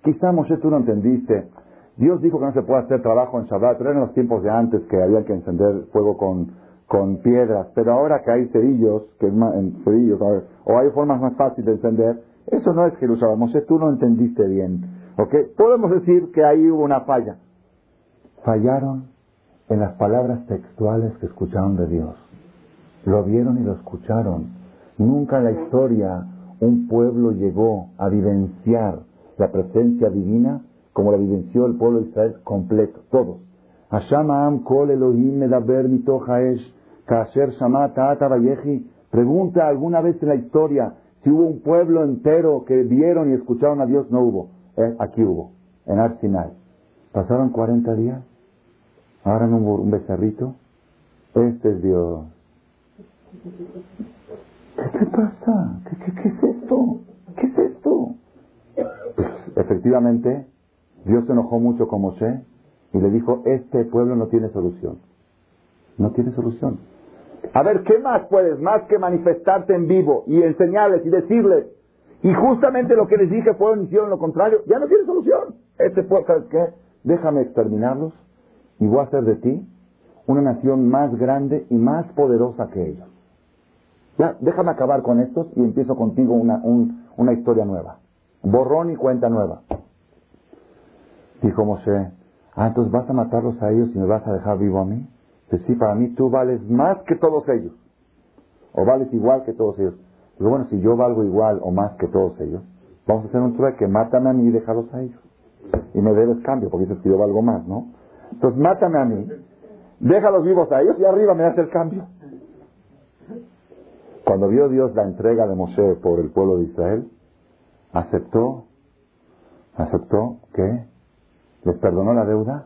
Quizá Moshe tú no entendiste. Dios dijo que no se puede hacer trabajo en Shabbat, pero eran los tiempos de antes que había que encender fuego con, con piedras. Pero ahora que hay cerillos, que es más, cerillos, o hay formas más fáciles de encender, eso no es Jerusalén. Moshe, tú no entendiste bien. ¿Ok? Podemos decir que ahí hubo una falla. Fallaron en las palabras textuales que escucharon de Dios. Lo vieron y lo escucharon. Nunca en la historia un pueblo llegó a vivenciar la presencia divina como la vivenció el pueblo de Israel completo, todos. kol Elohim kasher Pregunta alguna vez en la historia si hubo un pueblo entero que vieron y escucharon a Dios. No hubo. Eh, aquí hubo, en Arsinai. Pasaron 40 días. Ahora hubo un becerrito. Este es Dios. ¿Qué te pasa? qué es esto? ¿Qué es esto? Efectivamente, Dios se enojó mucho con Moshe y le dijo, este pueblo no tiene solución. No tiene solución. A ver, ¿qué más puedes? Más que manifestarte en vivo y enseñarles y decirles. Y justamente lo que les dije fueron hicieron lo contrario. Ya no tiene solución. Este pueblo, ¿sabes qué? Déjame exterminarlos y voy a hacer de ti una nación más grande y más poderosa que ellos. Ya, déjame acabar con estos y empiezo contigo una, una historia nueva. Borrón y cuenta nueva. Dijo Moshe, ah, entonces vas a matarlos a ellos y me vas a dejar vivo a mí. Dice, sí, para mí tú vales más que todos ellos. O vales igual que todos ellos. Pero bueno, si yo valgo igual o más que todos ellos, vamos a hacer un trueque, mátame a mí y déjalos a ellos. Y me debes cambio, porque dices que yo valgo más, ¿no? Entonces mátame a mí, déjalos vivos a ellos y arriba me das el cambio. Cuando vio Dios la entrega de Moshe por el pueblo de Israel, aceptó, aceptó que les perdonó la deuda.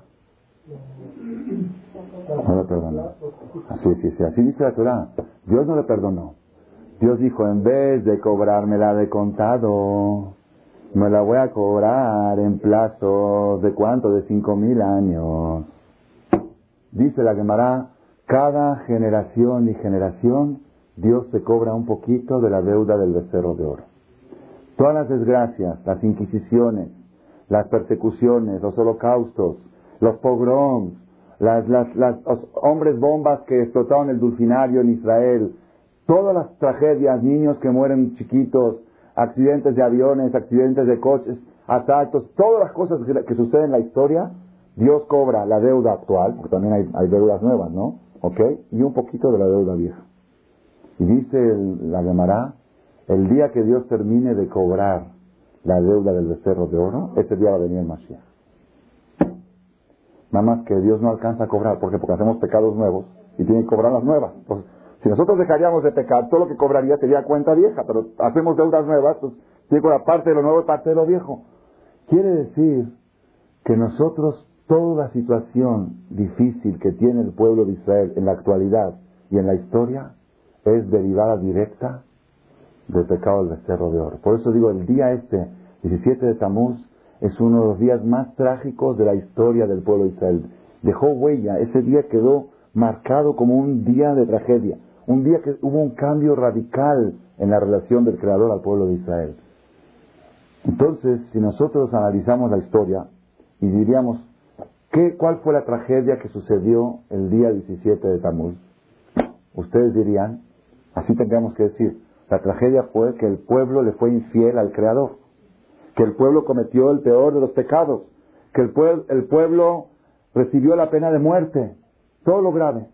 No le perdonó. Así, sí, sí, así dice la Torah. Dios no le perdonó. Dios dijo, en vez de cobrármela de contado, me la voy a cobrar en plazo de cuánto, de cinco mil años. Dice la Gemara, cada generación y generación, Dios se cobra un poquito de la deuda del becerro de oro. Todas las desgracias, las inquisiciones, las persecuciones, los holocaustos, los pogroms, las, los hombres bombas que explotaron el dulcinario en Israel, todas las tragedias, niños que mueren chiquitos, accidentes de aviones, accidentes de coches, asaltos, todas las cosas que, suceden en la historia, Dios cobra la deuda actual, porque también hay, deudas nuevas, ¿no? ¿Ok? Y un poquito de la deuda vieja. Y dice el, la Gemara, el día que Dios termine de cobrar la deuda del becerro de oro, ese día va a venir el Mashiach. Nada más que Dios no alcanza a cobrar, porque porque hacemos pecados nuevos y tiene que cobrar las nuevas. si nosotros dejaríamos de pecar, todo lo que cobraría sería cuenta vieja, pero hacemos deudas nuevas, pues tiene que parte de lo nuevo y parte de lo viejo. Quiere decir que nosotros, toda la situación difícil que tiene el pueblo de Israel en la actualidad y en la historia, es derivada directa del pecado del becerro de oro. Por eso digo, el día este, 17 de Tamuz, es uno de los días más trágicos de la historia del pueblo de Israel. Dejó huella, ese día quedó marcado como un día de tragedia, un día que hubo un cambio radical en la relación del Creador al pueblo de Israel. Entonces, si nosotros analizamos la historia y diríamos, ¿qué, ¿cuál fue la tragedia que sucedió el día 17 de Tamuz? Ustedes dirían, así tendríamos que decir, la tragedia fue que el pueblo le fue infiel al Creador, que el pueblo cometió el peor de los pecados, que el, pueblo, el pueblo recibió la pena de muerte, todo lo grave.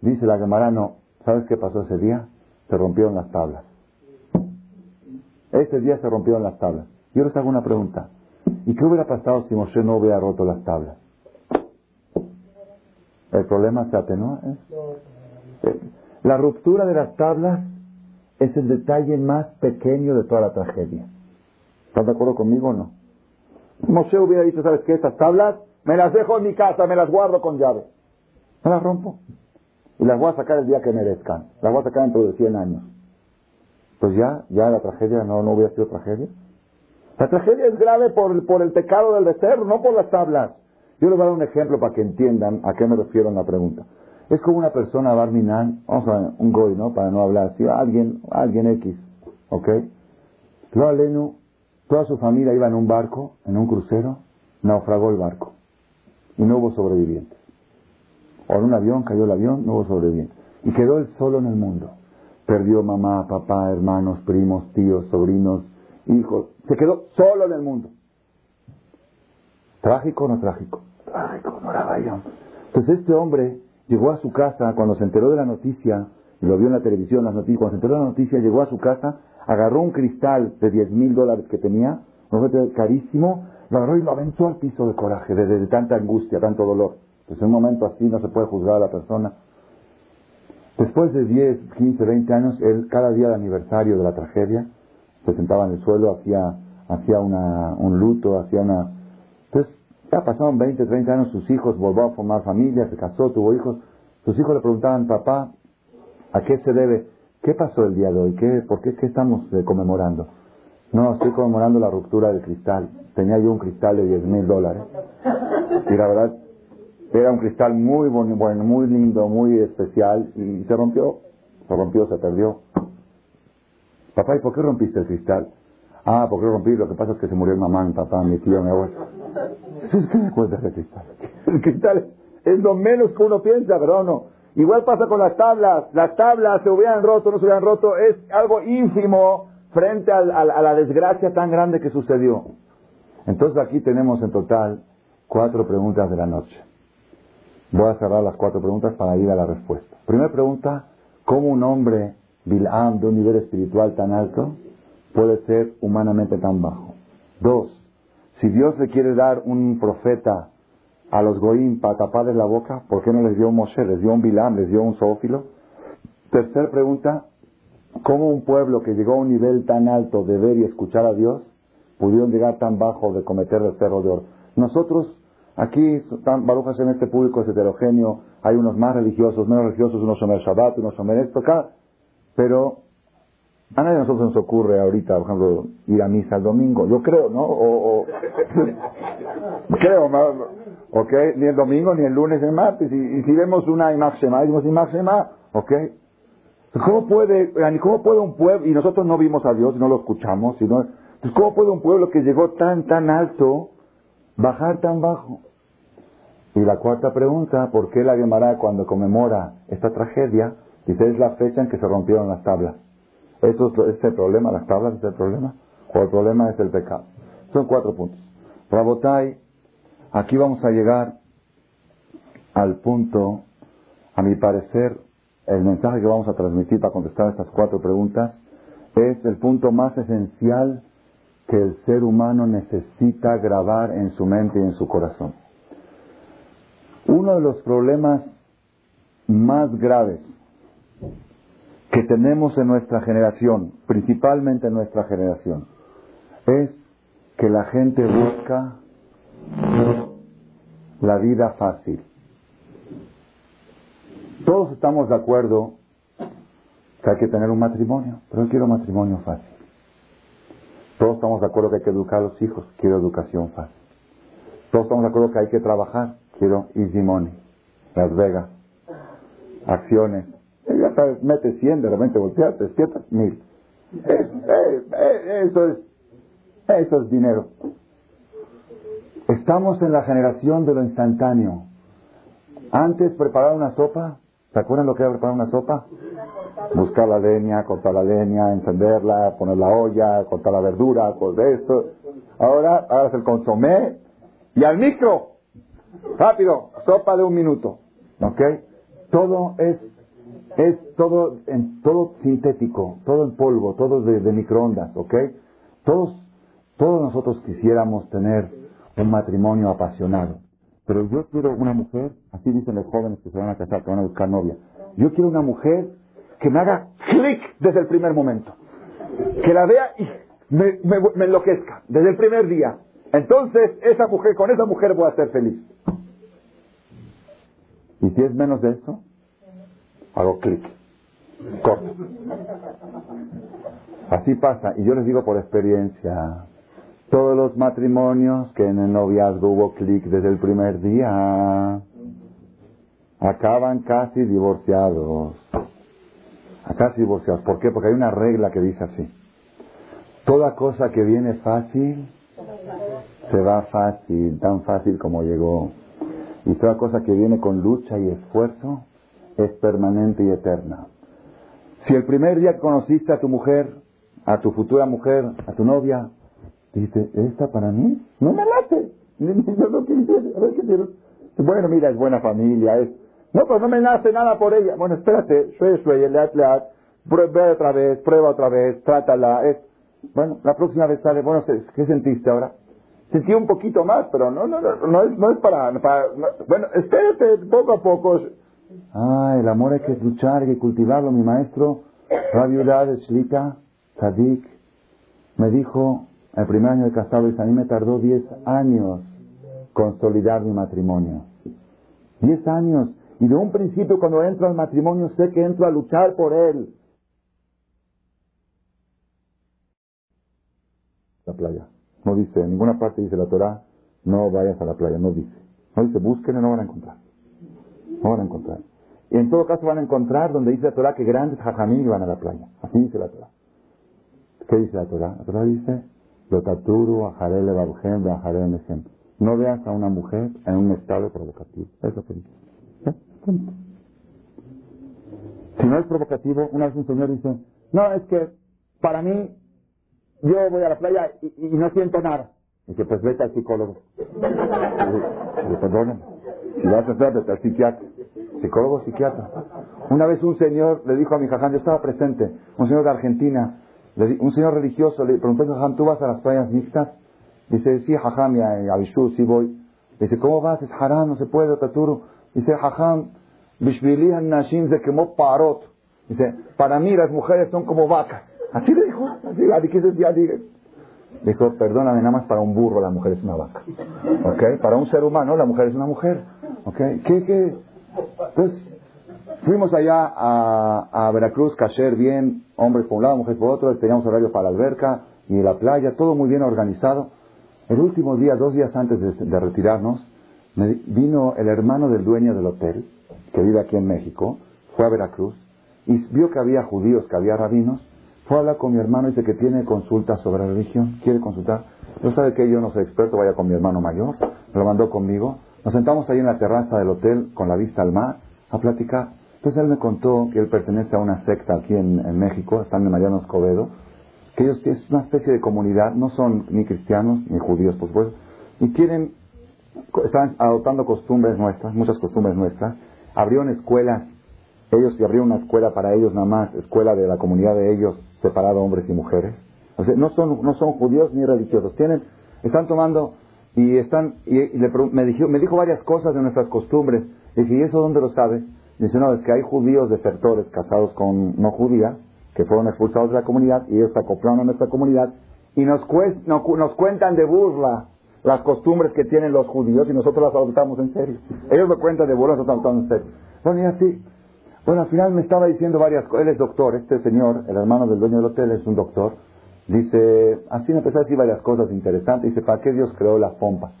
Dice la Gemara, no. ¿Sabes qué pasó ese día? Se rompieron las tablas. Ese día se rompieron las tablas. Yo les hago una pregunta. ¿Y qué hubiera pasado si Moshe no hubiera roto las tablas? ¿El problema se atenúa? ¿eh? La ruptura de las tablas es el detalle más pequeño de toda la tragedia. ¿Estás de acuerdo conmigo o no? Moshe hubiera dicho, ¿sabes qué? Estas tablas me las dejo en mi casa, me las guardo con llave. No las rompo. Y las voy a sacar el día que merezcan. Las voy a sacar dentro de 100 años. Pues ya, ya la tragedia no, no hubiera sido tragedia. La tragedia es grave por, por el pecado del becerro, no por las tablas. Yo les voy a dar un ejemplo para que entiendan a qué me refiero en la pregunta. Es como una persona, Barminan, vamos a ver, un goy, ¿no? Para no hablar así, alguien, alguien X, ¿ok? Lo aleno, toda su familia iba en un barco, en un crucero, naufragó el barco. Y no hubo sobrevivientes. O en un avión, cayó el avión, no hubo sobrevivientes. Y quedó él solo en el mundo. Perdió mamá, papá, hermanos, primos, tíos, sobrinos, hijos. Se quedó solo en el mundo. ¿Trágico o no trágico? Trágico, no era Entonces este hombre llegó a su casa cuando se enteró de la noticia, y lo vio en la televisión, las noticias, cuando se enteró de la noticia, llegó a su casa, agarró un cristal de 10 mil dólares que tenía, un carísimo, lo agarró y lo aventó al piso de coraje, de, tanta angustia, tanto dolor. Pues en un momento así no se puede juzgar a la persona. Después de 10, 15, 20 años, él, cada día de aniversario de la tragedia, se sentaba en el suelo, hacía, hacía una, un luto, hacía una... Ya pasaron 20, 30 años, sus hijos volvió a formar familia, se casó, tuvo hijos. Sus hijos le preguntaban, papá, ¿a qué se debe? ¿Qué pasó el día de hoy? ¿Qué, ¿Por qué, qué estamos eh, conmemorando? No, estoy conmemorando la ruptura del cristal. Tenía yo un cristal de 10 mil dólares. Y la verdad, era un cristal muy bueno, muy lindo, muy especial, y se rompió. Se rompió, se perdió. Papá, ¿y por qué rompiste el cristal? Ah, ¿por qué lo rompí? Lo que pasa es que se murió mi mamá, mi papá, mi tío, mi abuelo. ¿qué me cuentas del cristal? El cristal es lo menos que uno piensa, pero no. Igual pasa con las tablas. Las tablas se hubieran roto, no se hubieran roto. Es algo ínfimo frente a, a la desgracia tan grande que sucedió. Entonces aquí tenemos en total cuatro preguntas de la noche. Voy a cerrar las cuatro preguntas para ir a la respuesta. Primera pregunta, ¿cómo un hombre Bil'am de un nivel espiritual tan alto puede ser humanamente tan bajo. Dos, si Dios le quiere dar un profeta a los goim para taparles la boca, ¿por qué no les dio un Moshe, les dio un Bilam, les dio un Zoófilo? Tercera pregunta, ¿cómo un pueblo que llegó a un nivel tan alto de ver y escuchar a Dios pudieron llegar tan bajo de cometer el cerro de oro? Nosotros, aquí, Barujas en este público es heterogéneo, hay unos más religiosos, menos religiosos, unos son el Shabbat, unos son esto, acá pero a nadie de nosotros nos ocurre ahorita, por ejemplo, ir a misa el domingo. Yo creo, ¿no? O, creo, ¿no? ¿ok? Ni el domingo, ni el lunes, ni el martes. Y, si vemos una imagen decimos imagen ¿ok? ¿Cómo puede, cómo puede un pueblo, y nosotros no vimos a Dios, no lo escuchamos, sino, pues ¿cómo puede un pueblo que llegó tan, tan alto bajar tan bajo? Y la cuarta pregunta, ¿por qué la Gemara cuando conmemora esta tragedia Dice, es la fecha en que se rompieron las tablas. ¿Eso es el problema? ¿Las tablas es el problema? ¿O el problema es el pecado? Son cuatro puntos. Rabotai, aquí vamos a llegar al punto, a mi parecer, el mensaje que vamos a transmitir para contestar estas cuatro preguntas es el punto más esencial que el ser humano necesita grabar en su mente y en su corazón. Uno de los problemas más graves que tenemos en nuestra generación, principalmente en nuestra generación, es que la gente busca la vida fácil. Todos estamos de acuerdo que hay que tener un matrimonio, pero yo quiero matrimonio fácil. Todos estamos de acuerdo que hay que educar a los hijos, quiero educación fácil. Todos estamos de acuerdo que hay que trabajar, quiero easy money, Las Vegas, acciones, ya sabes, mete 100, de repente volteas, te despiertas, mil. eso, es, eso es dinero. Estamos en la generación de lo instantáneo. Antes preparar una sopa, ¿se acuerdan lo que era preparar una sopa? Buscar la leña, cortar la leña, encenderla, poner la olla, cortar la verdura, todo esto. Ahora hagas el consomé y al micro. Rápido, sopa de un minuto. ¿Ok? Todo es Es todo, en, todo sintético, todo en polvo, todo de, microondas, ¿ok? Todos, todos nosotros quisiéramos tener un matrimonio apasionado. Pero yo quiero una mujer, así dicen los jóvenes que se van a casar, que van a buscar novia. Yo quiero una mujer que me haga clic desde el primer momento. Que la vea y me, me, enloquezca desde el primer día. Entonces, esa mujer, con esa mujer voy a ser feliz. Y si es menos de eso, hago clic. Corto. Así pasa. Y yo les digo por experiencia, todos los matrimonios que en el noviazgo hubo clic desde el primer día, acaban casi divorciados. Casi divorciados. ¿Por qué? Porque hay una regla que dice así. Toda cosa que viene fácil, se va fácil, tan fácil como llegó. Y toda cosa que viene con lucha y esfuerzo, es permanente y eterna. Si el primer día conociste a tu mujer, a tu futura mujer, a tu novia, dice, ¿esta para mí? No me late. No a ver qué quiero. Bueno, mira, es buena familia, es... No, pues no me nace nada por ella. Bueno, espérate, suey, suey, leat, leat, prueba otra vez, prueba otra vez, trátala, es... Bueno, la próxima vez sale, bueno, ¿qué sentiste ahora? Sentí un poquito más, pero no, no, no, no es, no es para, bueno, espérate poco a poco. Ah, el amor hay que luchar, hay que cultivarlo. Mi maestro, de Shlita, Tadik, me dijo, el primer año de casado, a mí me tardó 10 años consolidar mi matrimonio. 10 años. Y de un principio cuando entro al matrimonio sé que entro a luchar por él. La playa. No dice, en ninguna parte dice la Torah, no vayas a la playa, no dice. No dice, busquen y no van a encontrar. No van a encontrar. Y en todo caso van a encontrar donde dice la Torah que grandes jajamí van a la playa. Así dice la Torah. ¿Qué dice la Torah? La Torah dice, Lotaturu, No veas a una mujer en un estado provocativo. Es lo que dice. Si no es provocativo, una vez un señor dice, no, es que para mí yo voy a la playa y, no siento nada. Dice, pues vete al psicólogo. Dice, perdóname, si vas a hacer, vete al psiquiatra. Psicólogo, psiquiatra. Una vez un señor le dijo a mi jaján, yo estaba presente, un señor de Argentina, un señor religioso le preguntó a jaján, ¿tú vas a las playas mixtas? Dice, sí, jaján, y a Abishú, sí voy. Dice, ¿cómo vas? Es haram, no se puede, Taturu. Dice, jaján, Bishvili Nashim de quemó parot. Dice, para mí las mujeres son como vacas. Así le dijo, así, ¿qué decía? Dijo, perdóname, nada más para un burro la mujer es una vaca. ¿Ok? Para un ser humano la mujer es una mujer. ¿Ok? ¿Qué, qué? Entonces, fuimos allá a, a Veracruz, Cacher, bien, hombres por un lado, mujeres por otro, teníamos horario para la alberca y la playa, todo muy bien organizado. El último día, dos días antes de, retirarnos, vino el hermano del dueño del hotel, que vive aquí en México, fue a Veracruz y vio que había judíos, que había rabinos, fue a hablar con mi hermano y dice que tiene consultas sobre religión, quiere consultar. Yo sabe que yo no soy experto, vaya con mi hermano mayor, me lo mandó conmigo. Nos sentamos ahí en la terraza del hotel con la vista al mar a platicar. Entonces él me contó que él pertenece a una secta aquí en, México, están en Mariano Escobedo, que ellos es una especie de comunidad, no son ni cristianos ni judíos, por supuesto, y quieren, están adoptando costumbres nuestras, muchas costumbres nuestras, abrieron escuelas, ellos abrieron una escuela para ellos nada más, escuela de la comunidad de ellos, separado hombres y mujeres. O sea, no son, no son judíos ni religiosos, tienen, están tomando y están, y, me, dijo, me dijo varias cosas de nuestras costumbres. Y dije, ¿y eso dónde lo sabes? Dice, no, es que hay judíos desertores casados con no judías que fueron expulsados de la comunidad y ellos se acoplaron a nuestra comunidad y nos, nos cuentan de burla las costumbres que tienen los judíos y nosotros las adoptamos en serio. Ellos lo cuentan de burla, nosotros adoptamos en serio. Bueno, y así. Bueno, al final me estaba diciendo varias cosas. Él es doctor, este señor, el hermano del dueño del hotel, es un doctor. Dice, así empezó a decir varias cosas interesantes. Dice, ¿para qué Dios creó las pompas?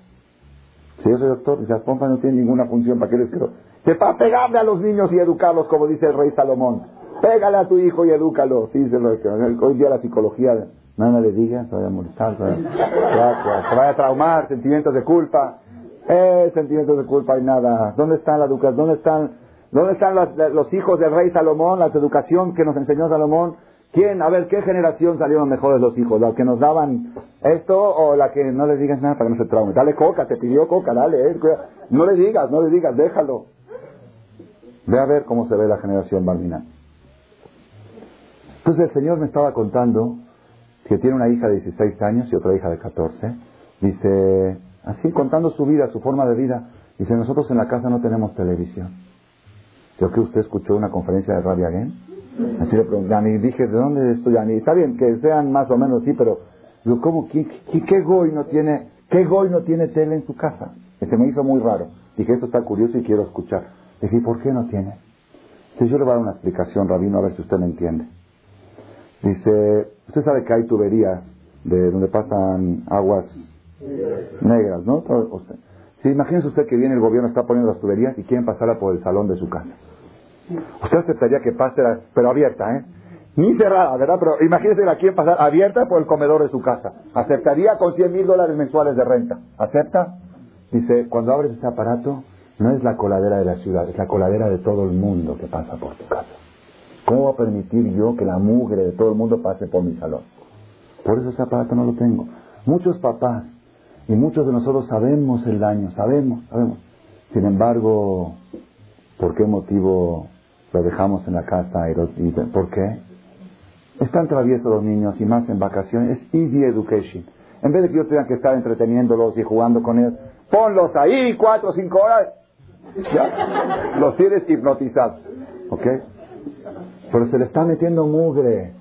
Si yo soy doctor, dice, las pompas no tienen ninguna función, ¿para qué les creó? Dice, para pegarle a los niños y educarlos, como dice el rey Salomón. Pégale a tu hijo y edúcalo. Sí, se lo, hoy día la psicología, nada le diga, se vaya a molestar, se vaya, a traumar, sentimientos de culpa. Eh, sentimientos de culpa y nada. ¿Dónde están las educación? ¿Dónde están, dónde están los hijos del rey Salomón, la educación que nos enseñó Salomón? ¿Quién? A ver, ¿qué generación salieron mejores los hijos? ¿La que nos daban esto o la que no le digas nada para que no se traume? Dale coca, te pidió coca, dale, eh, no le digas, no le digas, déjalo. Ve a ver cómo se ve la generación Balminán. Entonces el Señor me estaba contando que tiene una hija de 16 años y otra hija de 14. Dice, así contando su vida, su forma de vida. Dice, nosotros en la casa no tenemos televisión. Yo que usted escuchó una conferencia de Rabia Again. Así le pregunté, y dije, ¿de dónde estoy, Yani? Está bien que sean más o menos así, pero digo, ¿cómo? ¿Qué, qué, goy no tiene, qué goy no tiene tele en su casa? Que se me hizo muy raro. Dije, eso está curioso y quiero escuchar. Dije, ¿por qué no tiene? Entonces yo le voy a dar una explicación, Rabino, a ver si usted me entiende. Dice, usted sabe que hay tuberías de donde pasan aguas negras, ¿no? Sí, imagínese usted que viene el gobierno, está poniendo las tuberías y quieren pasarla por el salón de su casa. Usted aceptaría que pase, pero abierta, ¿eh? Ni cerrada, ¿verdad? Pero imagínese la quieren pasar abierta por el comedor de su casa. ¿Aceptaría con 100 mil dólares mensuales de renta? ¿Acepta? Dice, cuando abres ese aparato, no es la coladera de la ciudad, es la coladera de todo el mundo que pasa por tu casa. ¿Cómo va a permitir yo que la mugre de todo el mundo pase por mi salón? Por eso ese aparato no lo tengo. Muchos papás y muchos de nosotros sabemos el daño, sabemos, sabemos. Sin embargo, ¿por qué motivo lo dejamos en la casa? Y, ¿Por qué? Están traviesos los niños y más en vacaciones. Es easy education. En vez de que yo tenga que estar entreteniéndolos y jugando con ellos, ponlos ahí cuatro o cinco horas. Ya, los tienes hipnotizados. ¿Ok? Pero se le está metiendo mugre.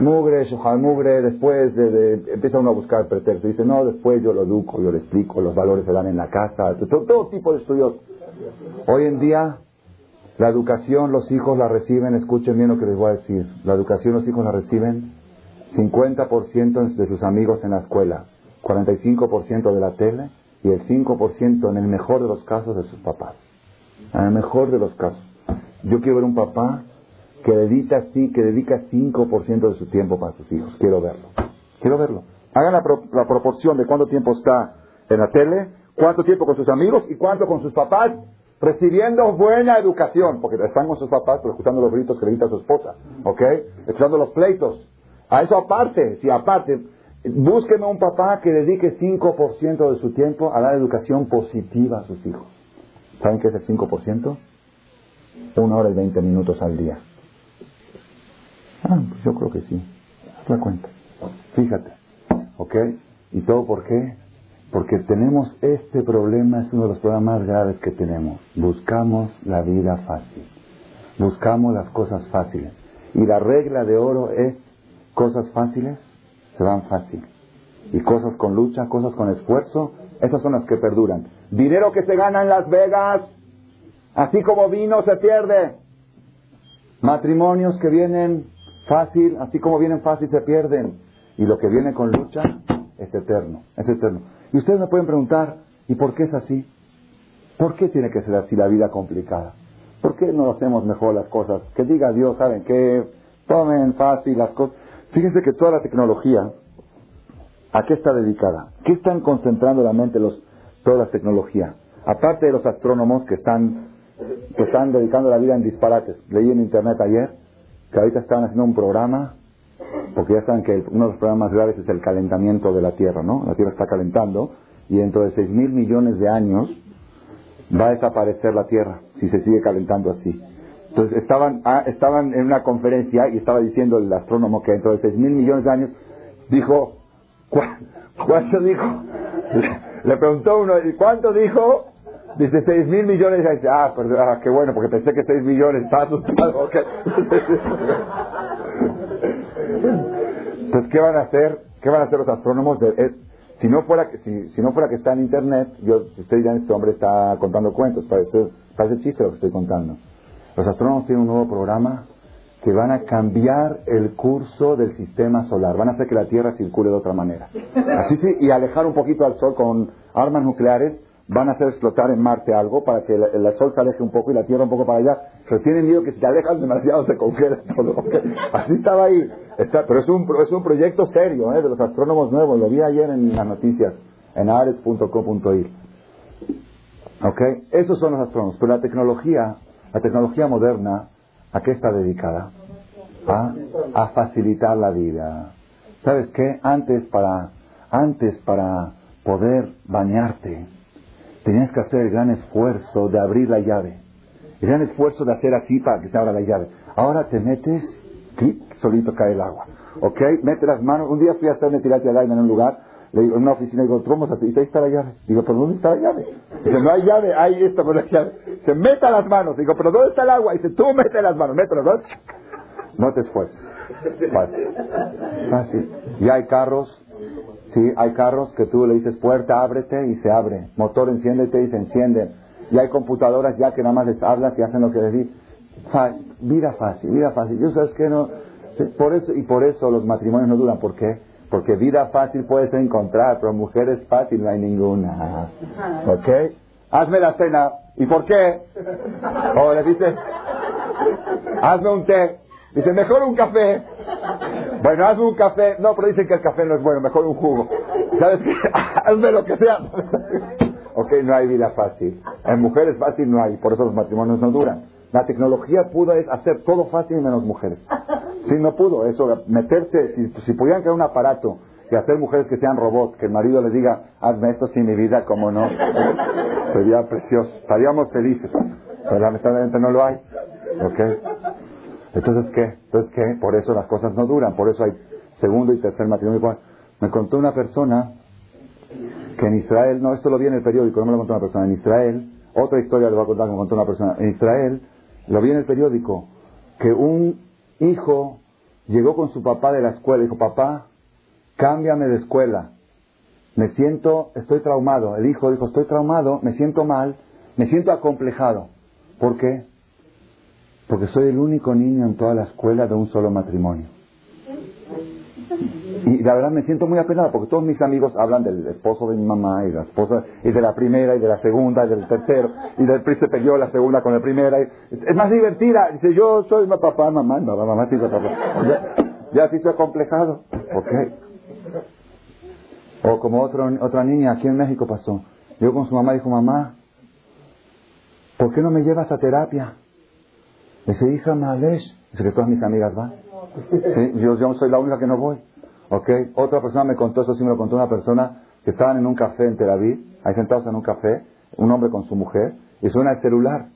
Mugre, shohal mugre, después de, empieza uno a buscar pretexto. Dice, no, después yo lo educo, yo le explico, los valores se dan en la casa, todo tipo de estudios. Hoy en día, la educación los hijos la reciben, escuchen bien lo que les voy a decir, la educación los hijos la reciben 50% de sus amigos en la escuela, 45% de la tele y el 5% en el mejor de los casos de sus papás. En el mejor de los casos. Yo quiero ver un papá que dedica, que dedica 5% de su tiempo para sus hijos. Quiero verlo. Quiero verlo. Hagan la, la proporción de cuánto tiempo está en la tele, cuánto tiempo con sus amigos y cuánto con sus papás recibiendo buena educación, porque están con sus papás, pero escuchando los gritos que le grita su esposa, ¿ok? Escuchando los pleitos. A eso aparte, si aparte, búsqueme un papá que dedique 5% de su tiempo a dar educación positiva a sus hijos. ¿Saben qué es el 5%? Una hora y 20 minutos al día. Ah, pues yo creo que sí. Haz la cuenta. Fíjate. ¿Ok? ¿Y todo por qué? Porque tenemos este problema, es uno de los problemas más graves que tenemos. Buscamos la vida fácil. Buscamos las cosas fáciles. Y la regla de oro es cosas fáciles se van fácil. Y cosas con lucha, cosas con esfuerzo, esas son las que perduran. Dinero que se gana en Las Vegas, así como vino se pierde. Matrimonios que vienen Fácil, así como vienen fácil, se pierden. Y lo que viene con lucha es eterno, es eterno. Y ustedes me pueden preguntar, ¿y por qué es así? ¿Por qué tiene que ser así la vida complicada? ¿Por qué no hacemos mejor las cosas? Que diga Dios, ¿saben qué? Tomen fácil las cosas. Fíjense que toda la tecnología, ¿a qué está dedicada? ¿Qué están concentrando la mente los, toda la tecnología? Aparte de los astrónomos que están, que están dedicando la vida en disparates. Leí en internet ayer que ahorita estaban haciendo un programa, porque ya saben que uno de los problemas graves es el calentamiento de la Tierra, ¿no? La Tierra está calentando y dentro de 6 mil millones de años va a desaparecer la Tierra si se sigue calentando así. Entonces estaban, ah, estaban en una conferencia y estaba diciendo el astrónomo que dentro de 6 mil millones de años dijo, ¿cuánto dijo? Le preguntó uno, ¿y cuánto dijo? Dice 6 mil millones. Ah, pues, ah, qué bueno, porque pensé que 6 millones. Está asustado. Entonces, ¿qué van a hacer? ¿Qué van a hacer los astrónomos? si no fuera que si, si, no fuera que está en internet, yo ustedes dirán este hombre está contando cuentos. Parece, parece chiste lo que estoy contando. Los astrónomos tienen un nuevo programa que van a cambiar el curso del sistema solar. Van a hacer que la Tierra circule de otra manera. Así sí, y alejar un poquito al Sol con armas nucleares van a hacer explotar en Marte algo para que el, Sol se aleje un poco y la Tierra un poco para allá. Pero tienen miedo que si te alejas demasiado se congela todo. Así estaba ahí. pero es un, es un proyecto serio ¿eh? de los astrónomos nuevos. Lo vi ayer en las noticias en ares.com.ir. ¿Ok? Esos son los astrónomos. Pero la tecnología, la tecnología moderna, ¿a qué está dedicada? A, a facilitar la vida. ¿Sabes qué? Antes para, antes para poder bañarte, Tenías que hacer el gran esfuerzo de abrir la llave. el gran esfuerzo de hacer así para que se abra la llave. Ahora te metes, clic, solito cae el agua. ¿Ok? Mete las manos. Un día fui a hacerme tirate al aire en un lugar, le digo, en una oficina, digo, ¿cómo así? Dice, ahí está la llave. Digo, ¿pero dónde está la llave? Dice, no hay llave, ahí está por la llave. Se meta las manos. Digo, ¿pero dónde está el agua? Dice, tú mete las manos, mételas, ¿no? No te esfuerces. Fácil. Fácil. Y hay carros, sí, hay carros que tú le dices, puerta, ábrete y se abre. Motor, enciéndete y se enciende. Y hay computadoras ya que nada más les hablas y hacen lo que les vida fácil, vida fácil. Yo sabes que no, por eso, y por eso los matrimonios no duran. ¿Por qué? Porque vida fácil puedes encontrar, pero mujeres fácil no hay ninguna. ¿Ok? Hazme la cena. ¿Y por qué? O le dices, hazme un té. Dice, mejor un café. Bueno, hazme un café. No, pero dicen que el café no es bueno, mejor un jugo. ¿Sabes qué? hazme lo que sea. ok, no hay vida fácil. En mujeres fácil no hay, por eso los matrimonios no duran. La tecnología pudo hacer todo fácil menos mujeres. Sí, no pudo. Eso, meterse, si, si pudieran crear un aparato y hacer mujeres que sean robots, que el marido les diga, hazme esto sin mi vida, como no, sería precioso. Estaríamos felices. Pero lamentablemente no lo hay. ¿Ok? Entonces, ¿qué? Entonces, ¿qué? Por eso las cosas no duran. Por eso hay segundo y tercer matrimonio. Me contó una persona que en Israel, no, esto lo vi en el periódico, no me lo contó una persona, en Israel, otra historia le voy a contar que me contó una persona, en Israel, lo vi en el periódico, que un hijo llegó con su papá de la escuela dijo, papá, cámbiame de escuela. Me siento, estoy traumado. El hijo dijo, estoy traumado, me siento mal, me siento acomplejado. ¿Por qué? Porque soy el único niño en toda la escuela de un solo matrimonio. Y la verdad me siento muy apenado porque todos mis amigos hablan del esposo de mi mamá y la esposa y de la primera y de la segunda y del tercero y del príncipe yo la segunda con la primera. es más divertida. Dice yo soy mi papá, mamá, no, mamá sí papá. Ya, ya se hizo acomplejado. Ok. O como otro, otra niña aquí en México pasó. Yo con su mamá dijo, mamá, ¿por qué no me llevas a terapia? Dice, hija, Malesh. Dice que todas mis amigas van. Yo, yo soy la única que no voy. ¿Ok? Otra persona me contó, eso sí me lo contó una persona, que estaban en un café en Tel Aviv, ahí sentados en un café, un hombre con su mujer, y suena el celular.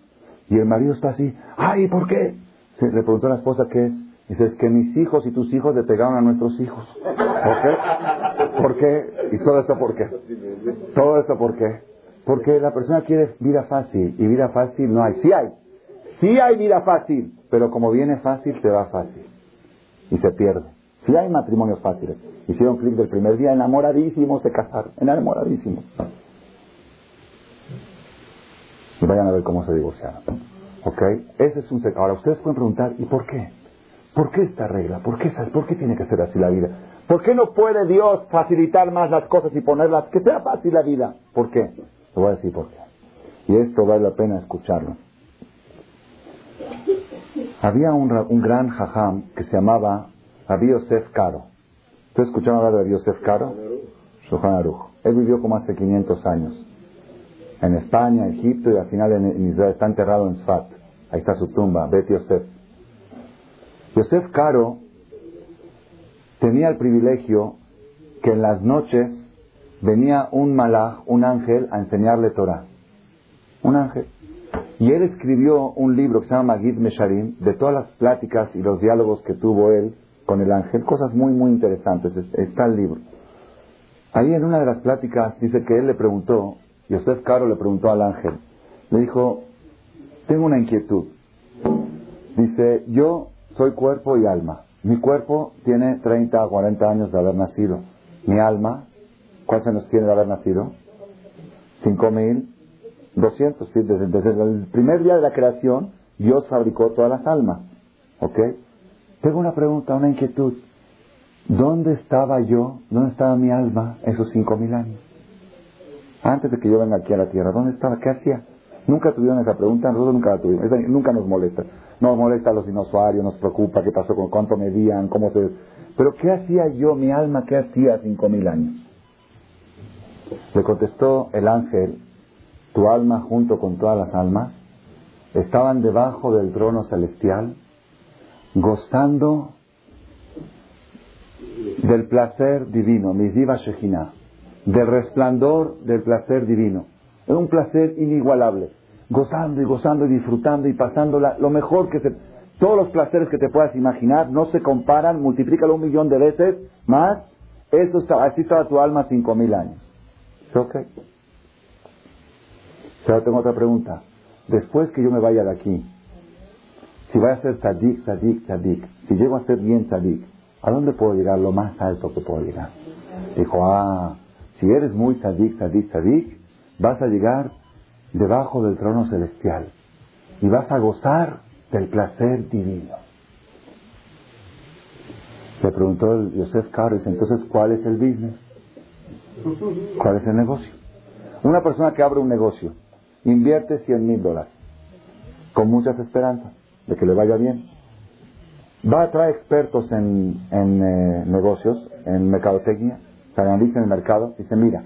Y el marido está así, ¡ay, ¿por qué? le preguntó a la esposa qué es. Dice, es que mis hijos y tus hijos le pegaron a nuestros hijos. ¿Ok? ¿Por qué? ¿Y todo esto por qué? Todo esto por qué? Porque la persona quiere vida fácil y vida fácil no hay. Sí hay. Sí hay vida fácil, pero como viene fácil, te va fácil. Y se pierde. Si hay matrimonios fáciles. Hicieron clic del primer día, enamoradísimos se casaron, enamoradísimos. Y vayan a ver cómo se divorciaron. ¿Ok? Ese es un Ahora, ustedes pueden preguntar, ¿y por qué? ¿Por qué esta regla? ¿Por qué, ¿Por qué tiene que ser así la vida? ¿Por qué no puede Dios facilitar más las cosas y ponerlas? Que sea fácil la vida. ¿Por qué? Te voy a decir por qué. Y esto vale la pena escucharlo. Había un, un gran jajam que se llamaba Rabbi Yosef Caro. ¿Ustedes escucharon hablar de Rabbi Yosef Caro? Él vivió como hace 500 años. En España, Egipto y al final en, Israel. Está enterrado en Sfat. Ahí está su tumba, Bet Yosef. Yosef Caro tenía el privilegio que en las noches venía un malach, un ángel, a enseñarle Torah. Un ángel. Y él escribió un libro que se llama Magid Mesharim, de todas las pláticas y los diálogos que tuvo él con el ángel, cosas muy, muy interesantes. Está el libro. Ahí en una de las pláticas dice que él le preguntó, Yosef Caro le preguntó al ángel, le dijo, tengo una inquietud. Dice, yo soy cuerpo y alma. Mi cuerpo tiene 30 o 40 años de haber nacido. Mi alma, ¿cuántos años tiene de haber nacido? 5200. ¿sí? Desde, desde el primer día de la creación, Dios fabricó todas las almas. ¿Ok? Tengo una pregunta, una inquietud. ¿Dónde estaba yo? ¿Dónde estaba mi alma esos cinco mil años? Antes de que yo venga aquí a la tierra, ¿dónde estaba? ¿Qué hacía? Nunca tuvieron esa pregunta, nosotros nunca la tuvimos. nunca nos molesta. Nos molesta a los dinosaurios, nos preocupa qué pasó con cuánto medían, cómo se. Pero ¿qué hacía yo, mi alma, qué hacía cinco mil años? Le contestó el ángel, tu alma junto con todas las almas estaban debajo del trono celestial gozando del placer divino, Miziva Shejina, del resplandor del placer divino. Es un placer inigualable. gozando y gozando y disfrutando y pasándola, lo mejor que se... Todos los placeres que te puedas imaginar no se comparan, multiplícalo un millón de veces más, eso está, así está tu alma cinco mil años. ¿Es ok? Ahora tengo otra pregunta. Después que yo me vaya de aquí, si voy a ser tzadik, tzadik, tzadik, si llego a ser bien tzadik, ¿a dónde puedo llegar? Lo más alto que puedo llegar. Dijo, ah, si eres muy tzadik, tzadik, tzadik, vas a llegar debajo del trono celestial y vas a gozar del placer divino. Le preguntó el Yosef Kares, entonces, ¿cuál es el business? ¿Cuál es el negocio? Una persona que abre un negocio, invierte 100 mil dólares, con muchas esperanzas de que le vaya bien. Va a traer expertos en, eh, negocios, en mercadotecnia, que analicen el mercado, y dice, mira,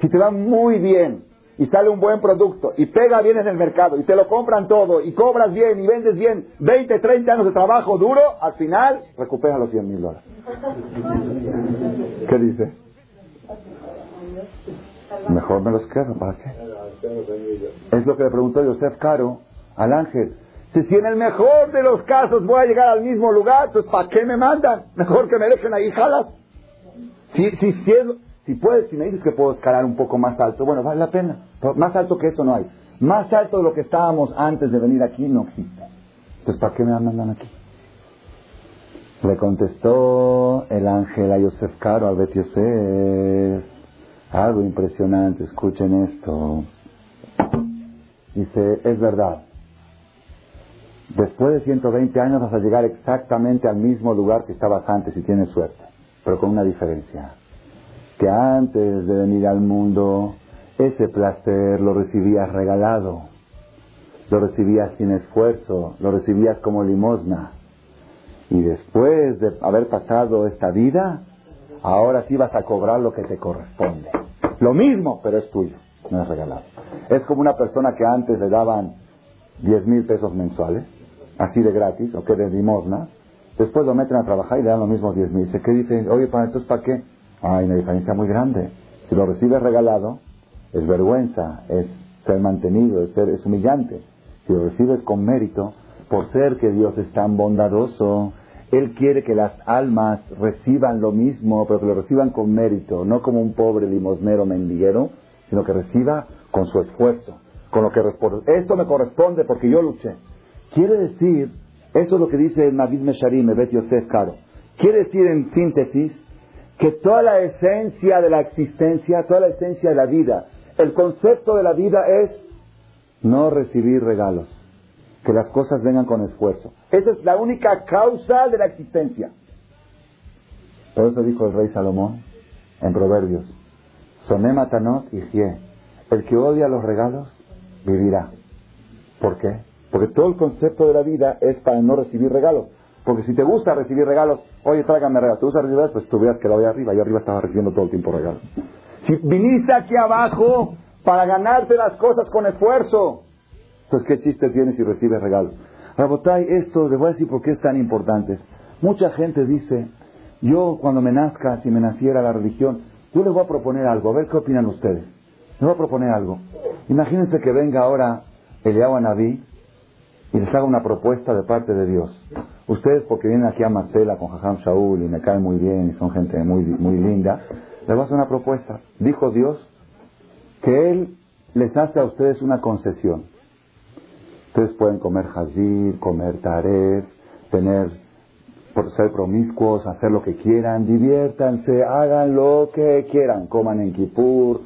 si te va muy bien y sale un buen producto y pega bien en el mercado y te lo compran todo y cobras bien y vendes bien 20, 30 años de trabajo duro, al final recuperas los 100 mil dólares. ¿Qué dice? Mejor me los quedo, ¿para qué? Es lo que le preguntó Joseph Caro al ángel. Si, en el mejor de los casos voy a llegar al mismo lugar, pues ¿para qué me mandan? Mejor que me dejen ahí jalas. Si, si, si, si puedes, si me dices que puedo escalar un poco más alto, bueno, vale la pena. más alto que eso no hay. Más alto de lo que estábamos antes de venir aquí no existe. Entonces, ¿para qué me mandan aquí? Le contestó el ángel a Yosef Caro, al Bet Yosef. Algo impresionante, escuchen esto. Dice, es verdad. Después de 120 años vas a llegar exactamente al mismo lugar que estabas antes si tienes suerte, pero con una diferencia que antes de venir al mundo, ese placer lo recibías regalado, lo recibías sin esfuerzo, lo recibías como limosna. Y después de haber pasado esta vida, ahora sí vas a cobrar lo que te corresponde. Lo mismo, pero es tuyo, no es regalado. Es como una persona que antes le daban 10 mil pesos mensuales, así de gratis, o que de limosna, después lo meten a trabajar y le dan los mismos 10 mil. Dice, ¿qué dice? Oye, ¿para es para qué? hay una diferencia muy grande. Si lo recibes regalado, es vergüenza, es ser mantenido, es, ser, es humillante. Si lo recibes con mérito, por ser que Dios es tan bondadoso, Él quiere que las almas reciban lo mismo, pero que lo reciban con mérito, no como un pobre limosnero mendiguero, sino que reciba con su esfuerzo, con lo que esto me corresponde porque yo luché. Quiere decir, eso es lo que dice el Navid Mesharim, Bet Yosef Caro. Quiere decir en síntesis que toda la esencia de la existencia, toda la esencia de la vida, el concepto de la vida es no recibir regalos, que las cosas vengan con esfuerzo. Esa es la única causa de la existencia. Por eso dijo el rey Salomón en Proverbios, Sonematanot y el que odia los regalos vivirá. ¿Por qué? Porque todo el concepto de la vida es para no recibir regalos. Porque si te gusta recibir regalos, oye, tráigame regalos. ¿Te gusta recibir regalos? Pues tú veas que lo voy arriba. Yo arriba estaba recibiendo todo el tiempo regalos. Si viniste aquí abajo para ganarte las cosas con esfuerzo, pues qué chiste tienes si recibes regalos. Rabotay, esto, les voy a decir por qué es tan importante. Mucha gente dice, yo cuando me nazca, si me naciera la religión, yo les voy a proponer algo. A ver qué opinan ustedes. Les voy a proponer algo. Imagínense que venga ahora Eliyahu Naví y les haga una propuesta de parte de Dios. Ustedes, porque vienen aquí a Marcela con Jajam Shaul y me caen muy bien y son gente muy, muy linda, les voy a hacer una propuesta. Dijo Dios que Él les hace a ustedes una concesión. Ustedes pueden comer jazir, comer taref, tener, por ser promiscuos, hacer lo que quieran, diviértanse, hagan lo que quieran, coman en Kipur,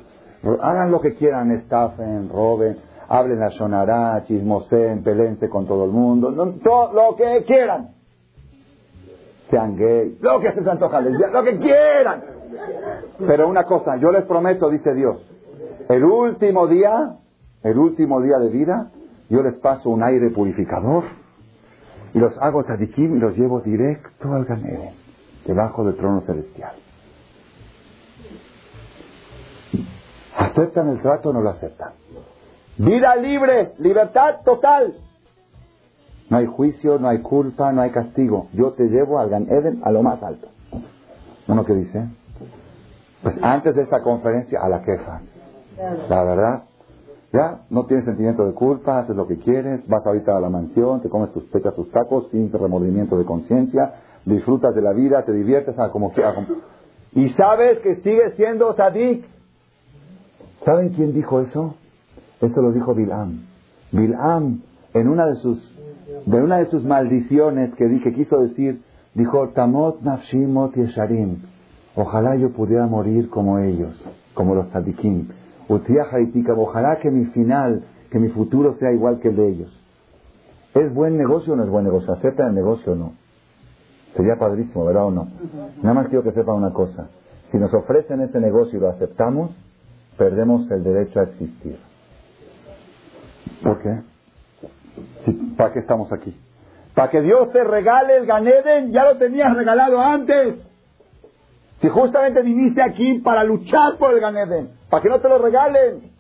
hagan lo que quieran, estafen, roben hablen la sonará, chismoseen, pelense con todo el mundo, todo, lo que quieran. Sean gay, lo que se les antoja, lo que quieran. Pero una cosa, yo les prometo, dice Dios, el último día, el último día de vida, yo les paso un aire purificador y los hago tzadikim y los llevo directo al Ganere, debajo del trono celestial. ¿Aceptan el trato o no lo aceptan? Vida libre, libertad total. No hay juicio, no hay culpa, no hay castigo. Yo te llevo al Gan Eden a lo más alto. ¿Uno que dice? Pues antes de esta conferencia, a la queja. La verdad, Ya, no tienes sentimiento de culpa, haces lo que quieres, vas ahorita a la mansión, te comes tus pechas, tus tacos sin remordimiento de conciencia, disfrutas de la vida, te diviertes a como quieras. Y sabes que sigues siendo sadik. ¿Saben quién dijo eso? Eso lo dijo Bilam. Bilam, en una de sus, de una de sus maldiciones que dije, quiso decir, dijo, Tamot nafshimot yesharim. Ojalá yo pudiera morir como ellos, como los tzadikim. Ojalá que mi final, que mi futuro sea igual que el de ellos. ¿Es buen negocio o no es buen negocio? ¿Acepta el negocio o no? Sería padrísimo, ¿verdad o no? Nada más quiero que sepan una cosa. Si nos ofrecen este negocio y lo aceptamos, perdemos el derecho a existir. ¿Por qué? ¿Para qué estamos aquí? Para que Dios te regale el Ganeden, ya lo tenías regalado antes. Si justamente viniste aquí para luchar por el Ganeden, para que no te lo regalen.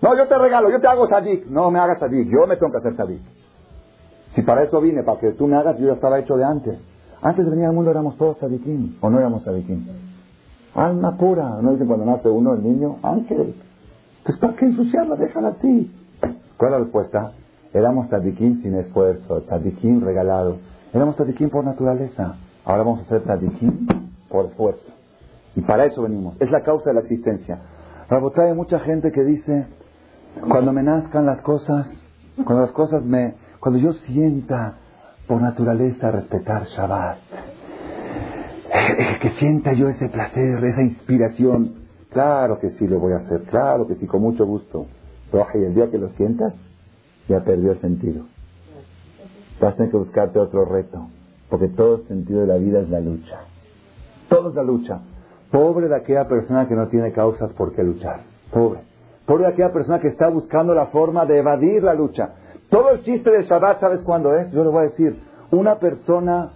No, yo te regalo, yo te hago sadik. No me hagas sadik, yo me tengo que hacer sadik. Si para eso vine, para que tú me hagas, yo ya estaba hecho de antes. Antes de venir al mundo éramos todos sadikim, o no éramos sadikim. Alma pura, ¿no dicen cuando nace uno, el niño? Ángel. Entonces, ¿para qué ensuciarla? Déjala a ti. ¿Cuál es la respuesta? Éramos tadikim sin esfuerzo, tadikim regalado. Éramos tadikim por naturaleza. Ahora vamos a ser tadikim por esfuerzo. Y para eso venimos. Es la causa de la existencia. Rabotá, hay mucha gente que dice, cuando me nazcan las cosas, cuando las cosas me, cuando yo sienta por naturaleza respetar Shabbat, que sienta yo ese placer, esa inspiración, claro que sí lo voy a hacer, claro que sí, con mucho gusto. Pero y el día que lo sientas, ya perdió el sentido. Vas a tener que buscarte otro reto, porque todo el sentido de la vida es la lucha. Todo es la lucha. Pobre de aquella persona que no tiene causas por qué luchar. Pobre. Pobre de aquella persona que está buscando la forma de evadir la lucha. Todo el chiste del Shabbat, ¿sabes cuándo es? Yo le voy a decir, una persona,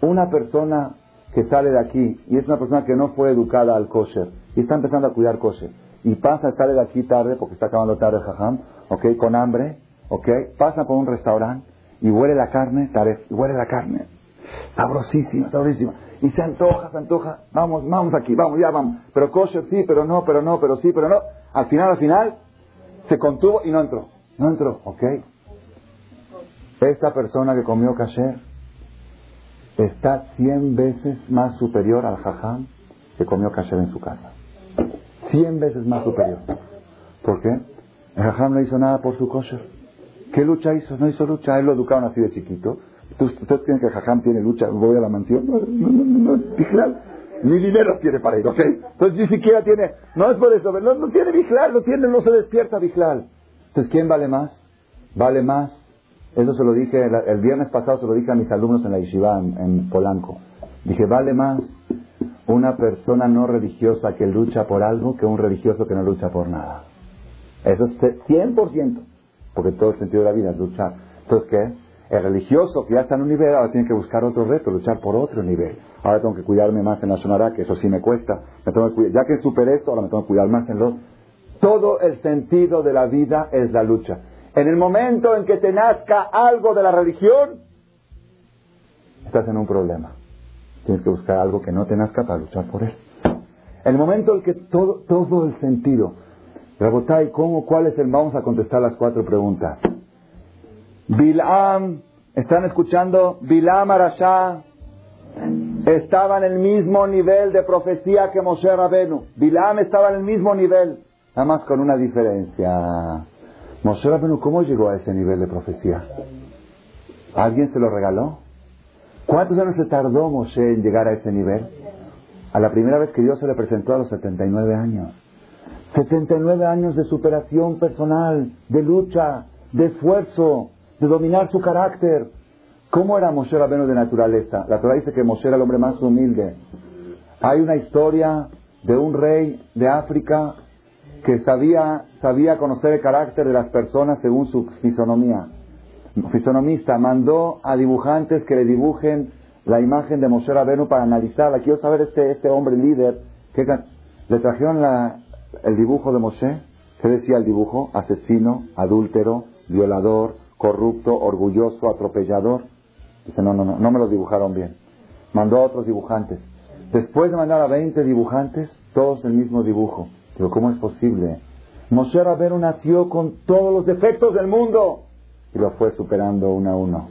una persona que sale de aquí y es una persona que no fue educada al kosher y está empezando a cuidar kosher y pasa, sale de aquí tarde porque está acabando tarde el jajam, ok, con hambre, ok, pasa por un restaurante y huele la carne, taref, y huele la carne, sabrosísima, sabrosísima, y se antoja, se antoja, vamos, vamos aquí, vamos, ya vamos, pero kosher sí, pero no, pero no, pero sí, pero no, al final, al final, se contuvo y no entró, no entró, ok, esta persona que comió kasher está cien veces más superior al jajam que comió kasher en su casa. Cien veces más superior. ¿Por qué? El jajam no hizo nada por su kosher. ¿Qué lucha hizo? No hizo lucha. Él lo educaron así de chiquito. ¿Ustedes creen que el jajam tiene lucha? Voy a la mansión. No, no, no, Ni dinero tiene para ir, ¿ok? Entonces ni siquiera tiene, no es por eso, no, no tiene vigilar, no tiene, no se despierta vigilar. Entonces, ¿quién vale más? Vale más eso se lo dije, el viernes pasado se lo dije a mis alumnos en la yeshiva en, Polanco. Dije, vale más una persona no religiosa que lucha por algo que un religioso que no lucha por nada. Eso es 100%, porque todo el sentido de la vida es luchar. Entonces, ¿qué? El religioso que ya está en un nivel ahora tiene que buscar otro reto, luchar por otro nivel. Ahora tengo que cuidarme más en la Shonara, que eso sí me cuesta. Me tengo que ya que superé esto, ahora me tengo que cuidar más en lo... Todo el sentido de la vida es la lucha. En el momento en que te nazca algo de la religión, estás en un problema. Tienes que buscar algo que no te nazca para luchar por él. En el momento en que todo, todo el sentido. Rabotai, ¿cómo, cuál es el? Vamos a contestar las cuatro preguntas. Bilam, ¿están escuchando? Bilam Arashá estaba en el mismo nivel de profecía que Moshe Rabenu. Bilam estaba en el mismo nivel, nada más con una diferencia. Moshe Rabenu, ¿cómo llegó a ese nivel de profecía? ¿Alguien se lo regaló? ¿Cuántos años se tardó Moshe en llegar a ese nivel? A la primera vez que Dios se le presentó a los 79 años. 79 años de superación personal, de lucha, de esfuerzo, de dominar su carácter. ¿Cómo era Moshe Rabenu de naturaleza? La Torah dice que Moshe era el hombre más humilde. Hay una historia de un rey de África que sabía, sabía conocer el carácter de las personas según su fisonomía. Fisonomista mandó a dibujantes que le dibujen la imagen de Moshe Rabenu para analizarla. Quiero saber este, este hombre líder. Le trajeron la, el dibujo de Moshe. ¿Qué decía el dibujo? Asesino, adúltero, violador, corrupto, orgulloso, atropellador. Dice, no, no, no, no me los dibujaron bien. Mandó a otros dibujantes. Después de mandar a 20 dibujantes, todos el mismo dibujo. Pero ¿cómo es posible? Moshe Rabenu nació con todos los defectos del mundo y lo fue superando uno a uno.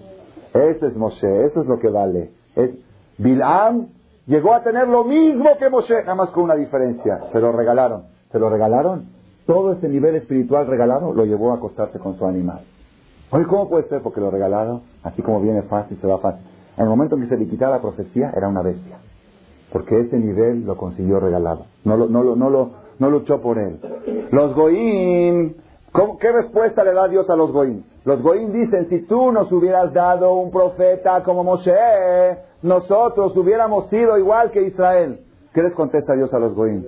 Ese es Moshe, eso es lo que vale. Es, Bilam llegó a tener lo mismo que Moshe, nada más con una diferencia. Se lo regalaron. Se lo regalaron. Todo ese nivel espiritual regalado lo llevó a acostarse con su animal. Oye, ¿cómo puede ser? Porque lo regalado, así como viene fácil, se va fácil. En el momento en que se le quitaba la profecía, era una bestia. Porque ese nivel lo consiguió regalado. No, lo, no, lo, no, lo, no luchó por él. Los Goín, ¿qué respuesta le da Dios a los Goín? Los Goín dicen, si tú nos hubieras dado un profeta como Moshe, nosotros hubiéramos sido igual que Israel. ¿Qué les contesta Dios a los Goín?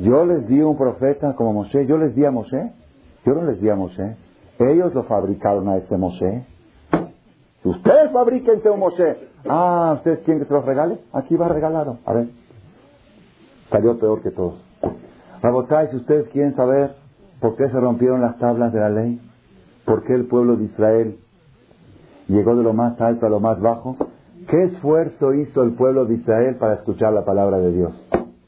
Yo les di un profeta como Moshe, yo les di a Moshe, yo no les di a Moshe. Ellos lo fabricaron a ese Moshe. Si ustedes fabriquen un Moshe, ah, ¿ustedes quieren que se los regale? Aquí va regalado. A ver, salió peor que todos. Rabotai, si ustedes quieren saber por qué se rompieron las tablas de la ley, por qué el pueblo de Israel llegó de lo más alto a lo más bajo, ¿qué esfuerzo hizo el pueblo de Israel para escuchar la palabra de Dios?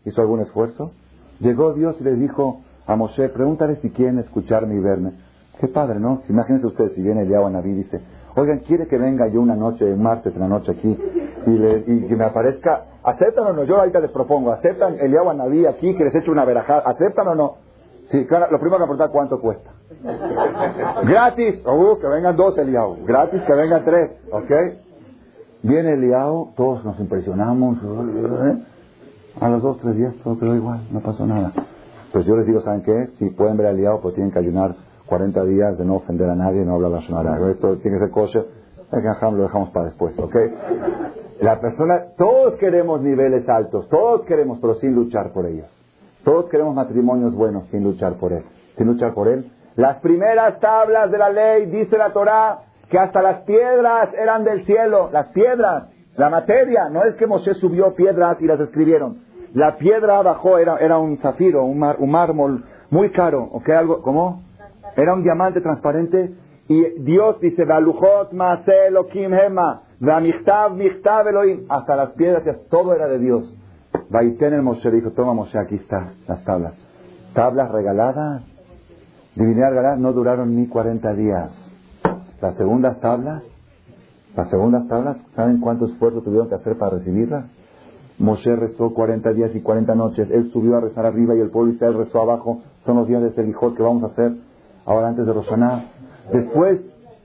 ¿Hizo algún esfuerzo? Llegó Dios y le dijo a Moshe, pregúntale si quieren escucharme y verme. Qué padre, ¿no? Imagínense ustedes si viene el Yahweh Naví y dice, oigan, ¿quiere que venga yo una noche, un martes, una noche aquí y, le, y que me aparezca? ¿Aceptan o no? Yo ahorita les propongo, ¿aceptan el Naví aquí que les eche una verajada? ¿Aceptan o no? Sí, claro, lo primero que preguntar cuánto cuesta. Gratis, uh, que vengan dos Eliao. Gratis, que vengan tres, ¿ok? Viene Eliao, todos nos impresionamos. ¿eh? A los dos, tres días todo quedó igual, no pasó nada. Pues yo les digo, ¿saben qué? Si pueden ver a Eliao, pues tienen que ayunar 40 días de no ofender a nadie, no hablar la sonora. Esto tiene que ser lo dejamos para después, ¿ok? La persona, todos queremos niveles altos, todos queremos, pero sin luchar por ellos. Todos queremos matrimonios buenos sin luchar por él. Sin luchar por él. Las primeras tablas de la ley, dice la Torá, que hasta las piedras eran del cielo. Las piedras, la materia. No es que Moshe subió piedras y las escribieron. La piedra bajó, era, era un zafiro, un, un mármol muy caro. ¿Ok? Algo, ¿Cómo? Era un diamante transparente. Y Dios dice, Elohim. Hasta las piedras, todo era de Dios. Vaiten el Moshe dijo, toma Moshe, aquí están las tablas. Tablas regaladas, divinidad regalada, no duraron ni 40 días. Las segundas tablas, las segundas tablas, ¿saben cuánto esfuerzo tuvieron que hacer para recibirlas? Moshe rezó 40 días y 40 noches. Él subió a rezar arriba y el pueblo Israel rezó abajo. Son los días de Selijot que vamos a hacer ahora antes de Roshaná. Después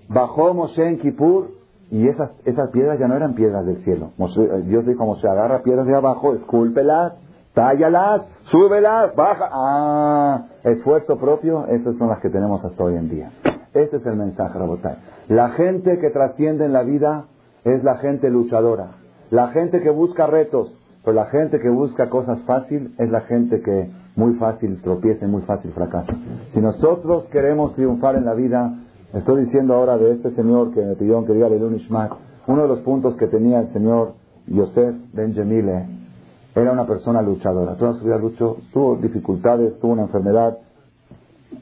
bajó Moshe en Kippur y esas, esas piedras ya no eran piedras del cielo. Eh, Dios dijo, como se agarra piedras de abajo, escúlpelas, tállalas, súbelas, baja. Ah, esfuerzo propio, esas son las que tenemos hasta hoy en día. Este es el mensaje, Rabotay. La gente que trasciende en la vida es la gente luchadora. La gente que busca retos, pero la gente que busca cosas fáciles es la gente que muy fácil tropieza muy fácil fracasa. Si nosotros queremos triunfar en la vida, Estoy diciendo ahora de este señor que me pidieron que diga Belun Ishmael. Uno de los puntos que tenía el señor Yosef Benjamile era una persona luchadora. Toda su vida luchó, tuvo dificultades, tuvo una enfermedad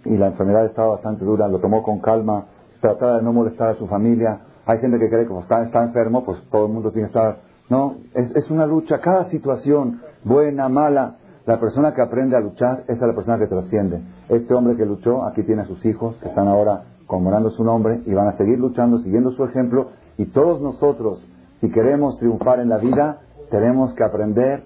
y la enfermedad estaba bastante dura. Lo tomó con calma, trataba de no molestar a su familia. Hay gente que cree que como está, está enfermo, pues todo el mundo tiene que estar. No, es, es una lucha. Cada situación, buena, mala, la persona que aprende a luchar, esa es la persona que trasciende. Este hombre que luchó, aquí tiene a sus hijos, que están ahora conmemorando su nombre y van a seguir luchando, siguiendo su ejemplo. Y todos nosotros, si queremos triunfar en la vida, tenemos que aprender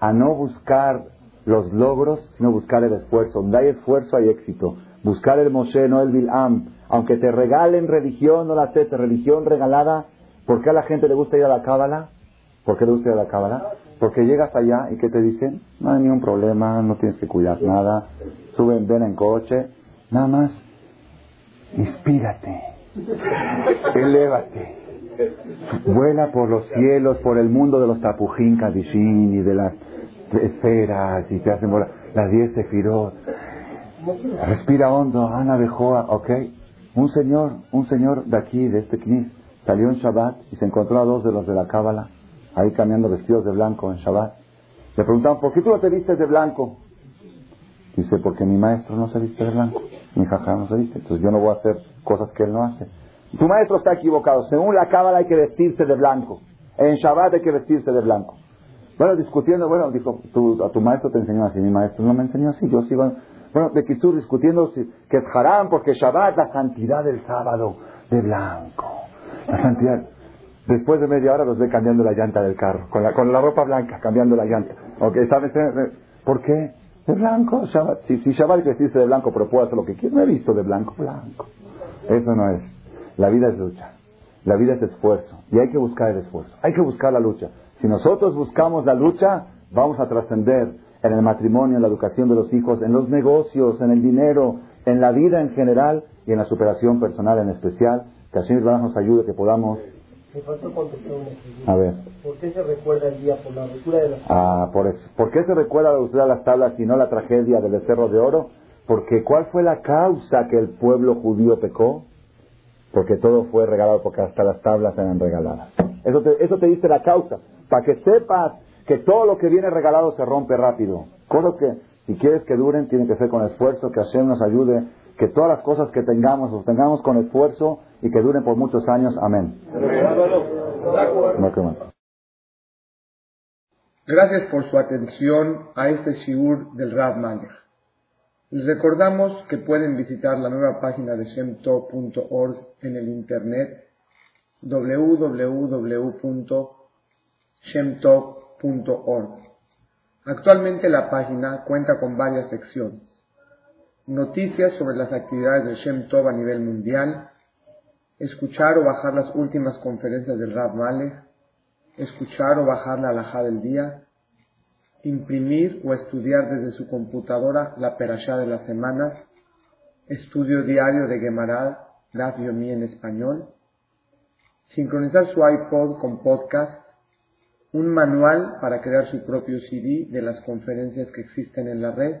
a no buscar los logros, sino buscar el esfuerzo. Donde hay esfuerzo hay éxito. Buscar el Moshe, no el Bil'am. Aunque te regalen religión, no la aceptes, religión regalada. ¿Por qué a la gente le gusta ir a la Cábala? ¿Por qué le gusta ir a la Cábala? Porque llegas allá y ¿qué te dicen? No hay ningún problema, no tienes que cuidar nada. Suben, ven en coche. Nada más inspírate, elévate, vuela por los cielos, por el mundo de los tapujín, kadishin y de las esferas y te hacen volar, las diez sefirot. Respira hondo, Ana Bejoa, ok. Un señor, un señor de aquí, de este knis, salió en Shabbat y se encontró a dos de los de la Cábala, ahí cambiando vestidos de blanco en Shabbat. Le preguntaban, ¿por qué tú no te vistes de blanco? Dice, porque mi maestro no se viste de blanco. Mi jajá no se viste. Entonces yo no voy a hacer cosas que él no hace. Tu maestro está equivocado. Según la cábala hay que vestirse de blanco. En Shabbat hay que vestirse de blanco. Bueno, discutiendo, bueno, dijo, a tu maestro te enseñó así. Mi maestro no me enseñó así. Yo sigo, Bueno, de Kitsur discutiendo que es haram porque Shabbat, la santidad del sábado, de blanco. La santidad. Después de media hora los ve cambiando la llanta del carro, con la, con la ropa blanca, cambiando la llanta. ¿Ok? ¿Sabes? ¿Por qué? De blanco. Si, si Shabbat vestirse de blanco, pero puedo hacer lo que quiera. No he visto de blanco, blanco. Eso no es. La vida es lucha. La vida es esfuerzo. Y hay que buscar el esfuerzo. Hay que buscar la lucha. Si nosotros buscamos la lucha, vamos a trascender en el matrimonio, en la educación de los hijos, en los negocios, en el dinero, en la vida en general y en la superación personal en especial. Que así nos ayude, que podamos a ver. ¿Por qué se recuerda el día por la ruptura de las tablas? Ah, por eso. ¿Por qué se recuerda la ruptura de las tablas y no la tragedia del Cerro de Oro? Porque ¿cuál fue la causa que el pueblo judío pecó? Porque todo fue regalado, porque hasta las tablas eran regaladas. Eso te, eso te dice la causa. Para que sepas que todo lo que viene regalado se rompe rápido. Cosas que, si quieres que duren, tienen que ser con esfuerzo, que Hashem nos ayude, que todas las cosas que tengamos, los tengamos con esfuerzo y que duren por muchos años. Amén. Gracias por su atención a este shiur del Rav Malech. Les recordamos que pueden visitar la nueva página de shemtov.org en el internet www.shemtov.org. Actualmente la página cuenta con varias secciones. Noticias sobre las actividades de Shem Tov a nivel mundial, escuchar o bajar las últimas conferencias del Rab Malek, escuchar o bajar la alhaja del día, imprimir o estudiar desde su computadora la perashá de las semanas, estudio diario de Gemara, Daf Yomi en español, sincronizar su iPod con podcast, un manual para crear su propio CD de las conferencias que existen en la red,